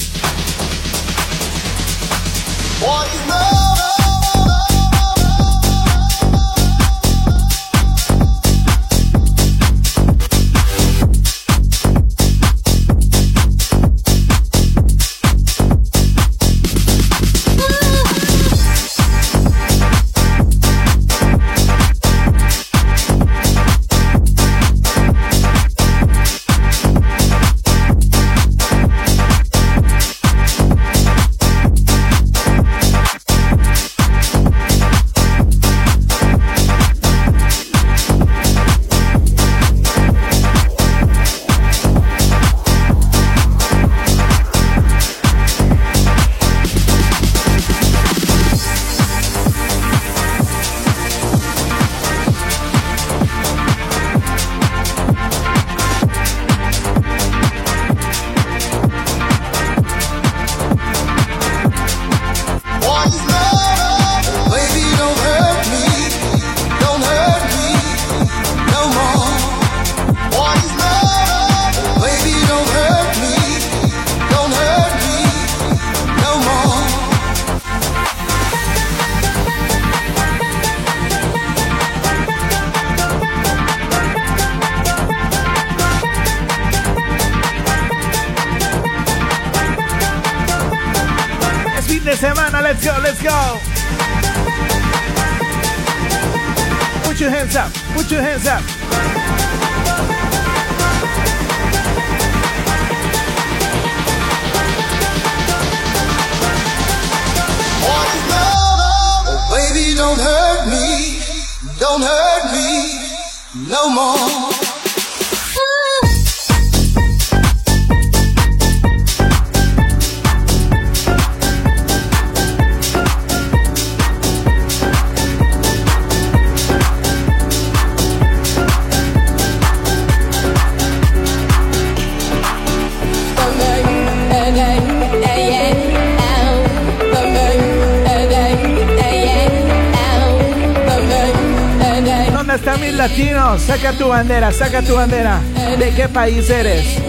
Saca tu bandera. ¿De qué país eres?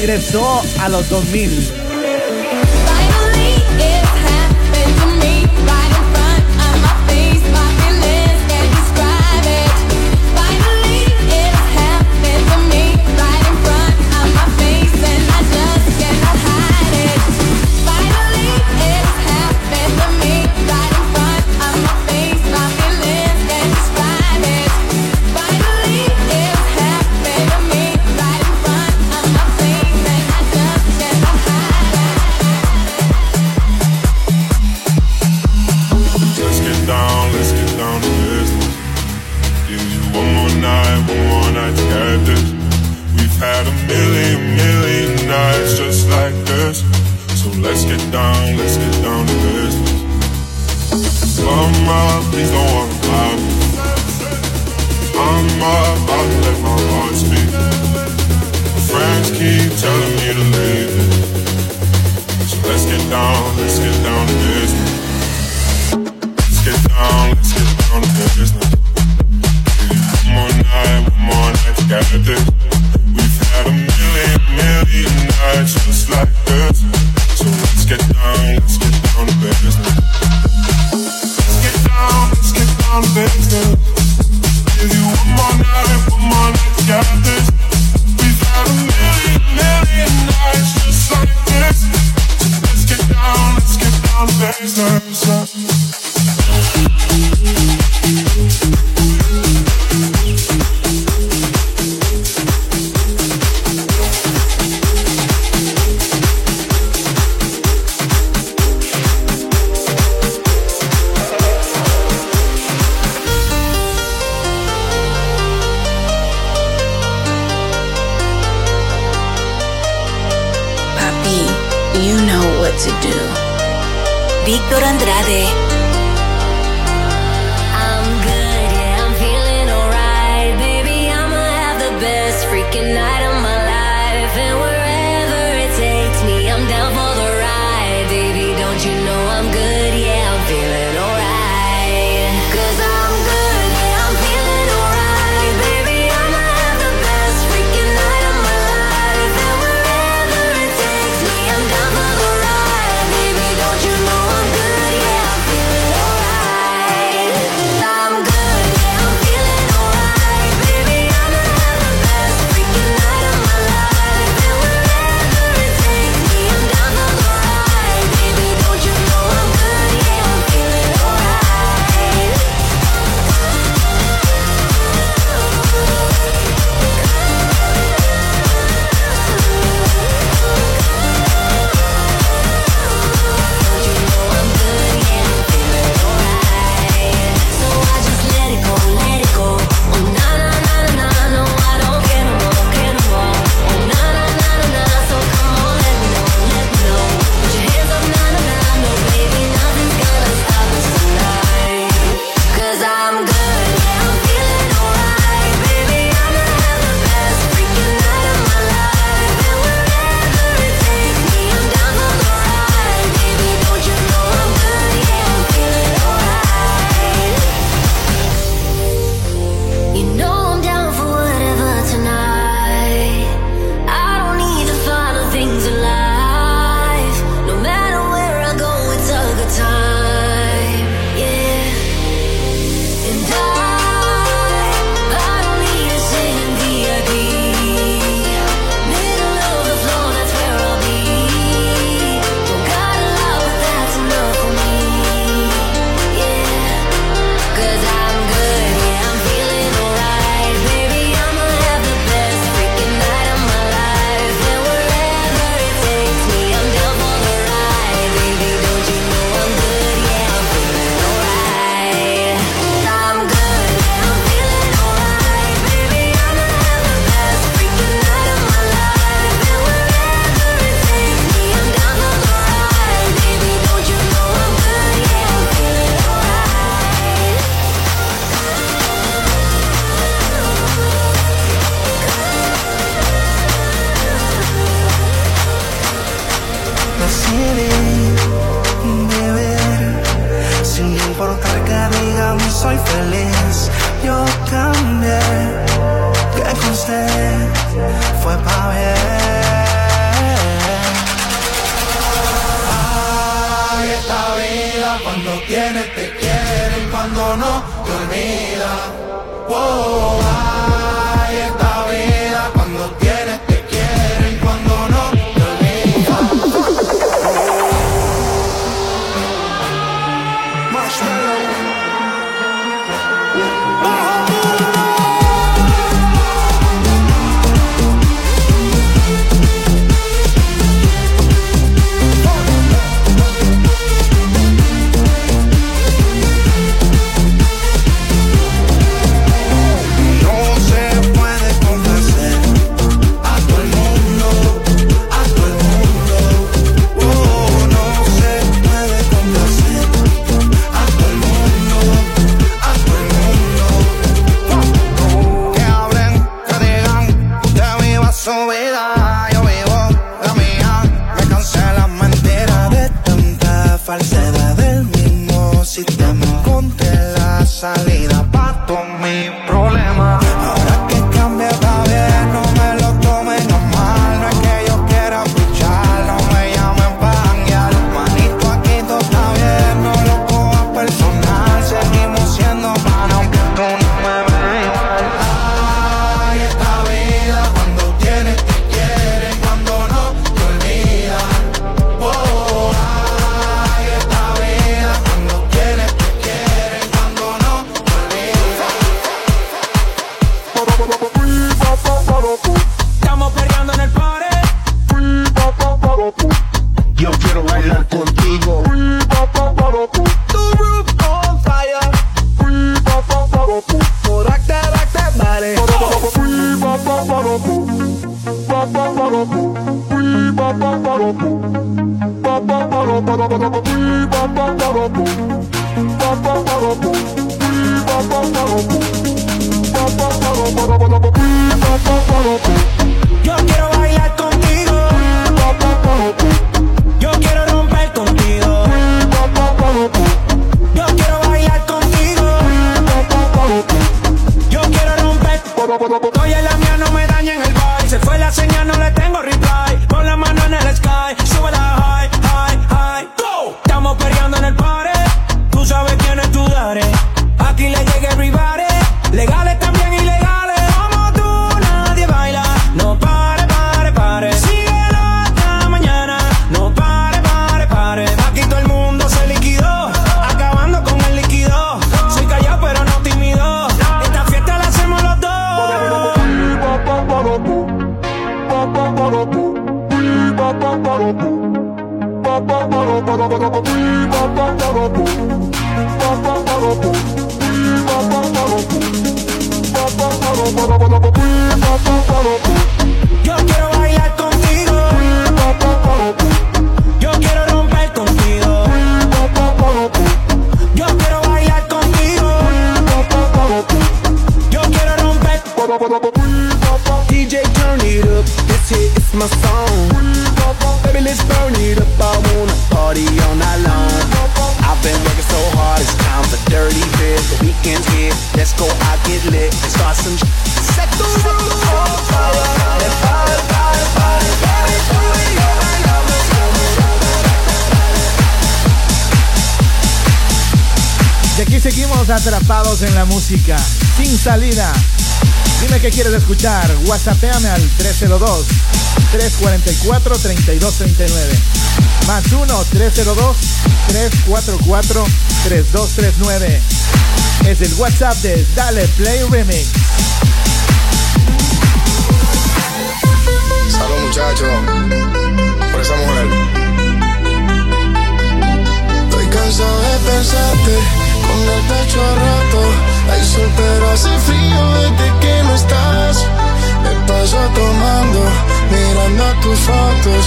Regresó a los 2000. si la salida. Salina. Dime qué quieres escuchar. WhatsAppéame al 302 344 3239. Más 1 302 344 3239. Es el WhatsApp de Dale Play Remix. Salud muchachos. Por esa mujer. Estoy cansado de pensarte con el pecho roto hay sol pero hace frío desde que no estás. Me paso tomando, mirando a tus fotos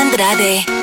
Andrade.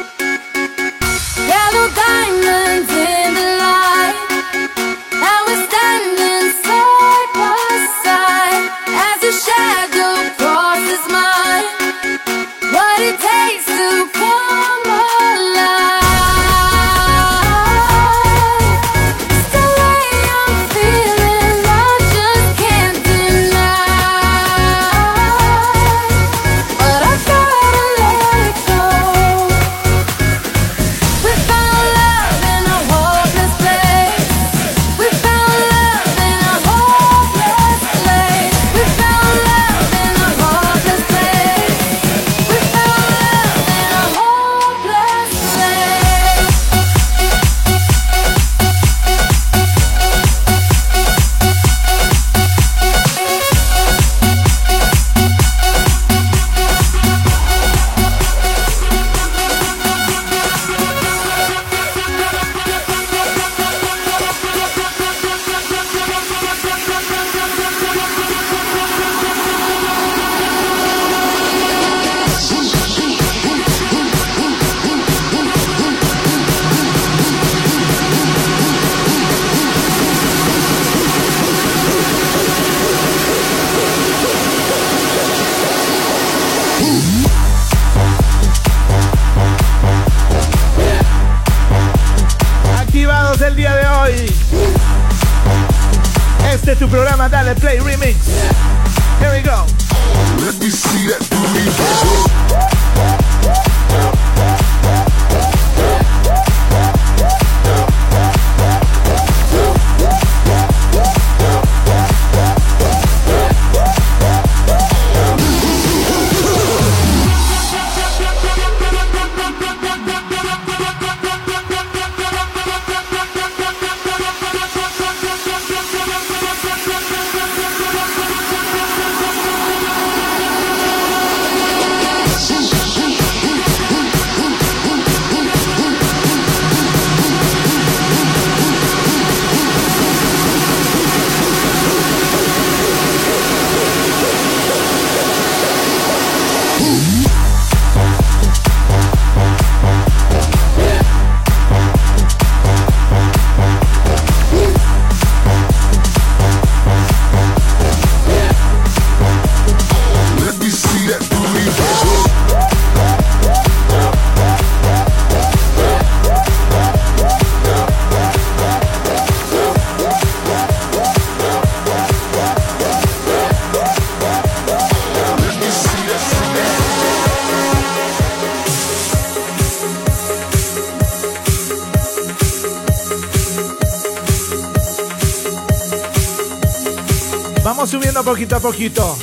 poquito.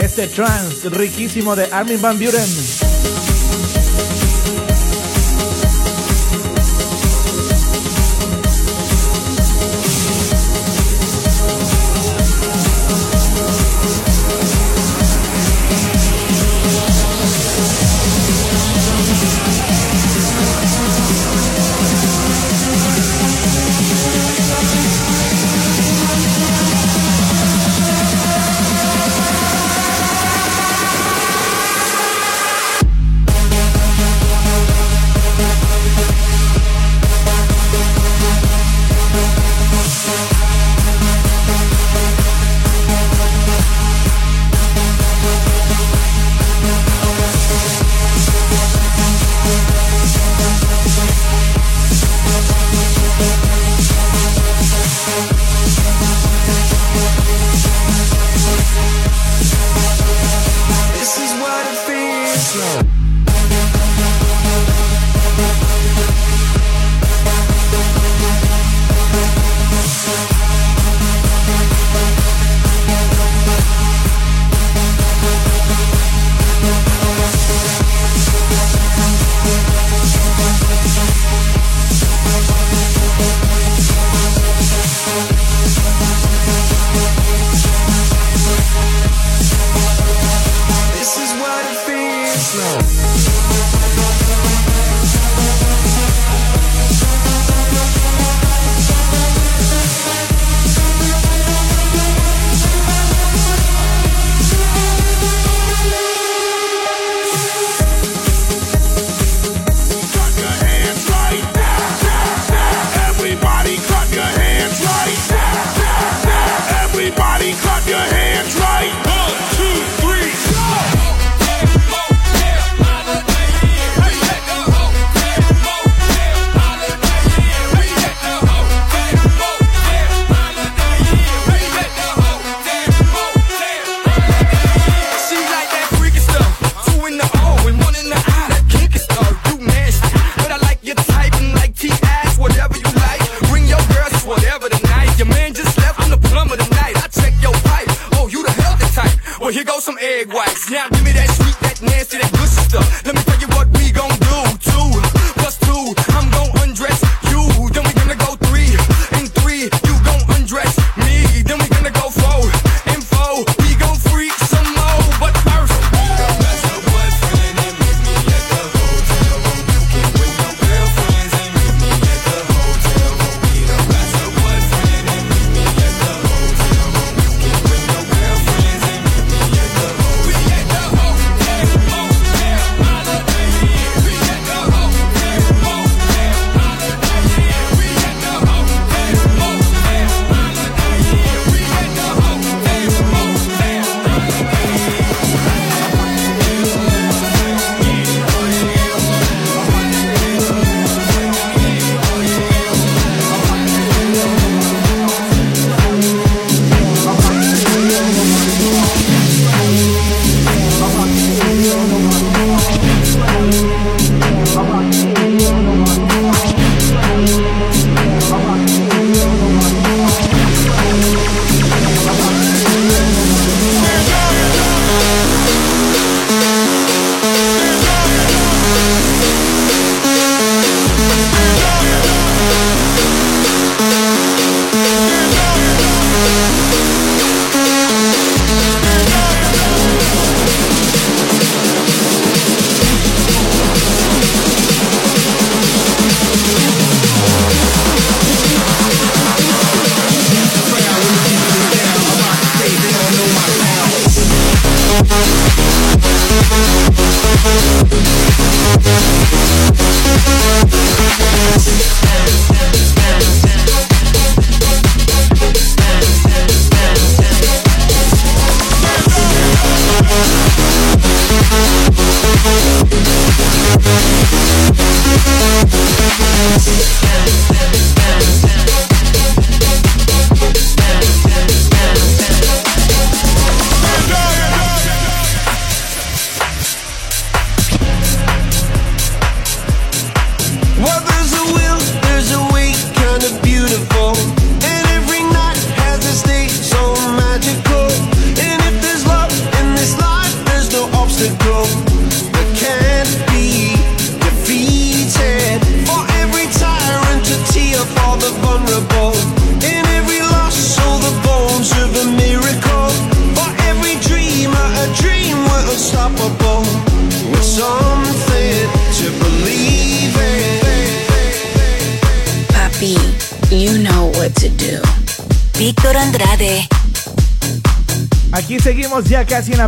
Este trance riquísimo de Armin Van Buren.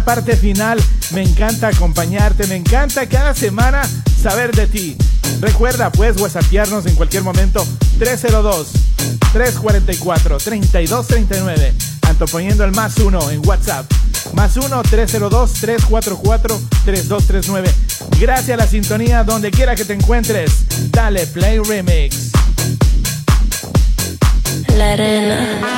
Parte final. Me encanta acompañarte, me encanta cada semana saber de ti. Recuerda, puedes whatsappearnos en cualquier momento 302-344-3239. Tanto poniendo el más uno en WhatsApp. Más 1-302-344-3239. Gracias a la sintonía donde quiera que te encuentres. Dale Play Remix. La arena.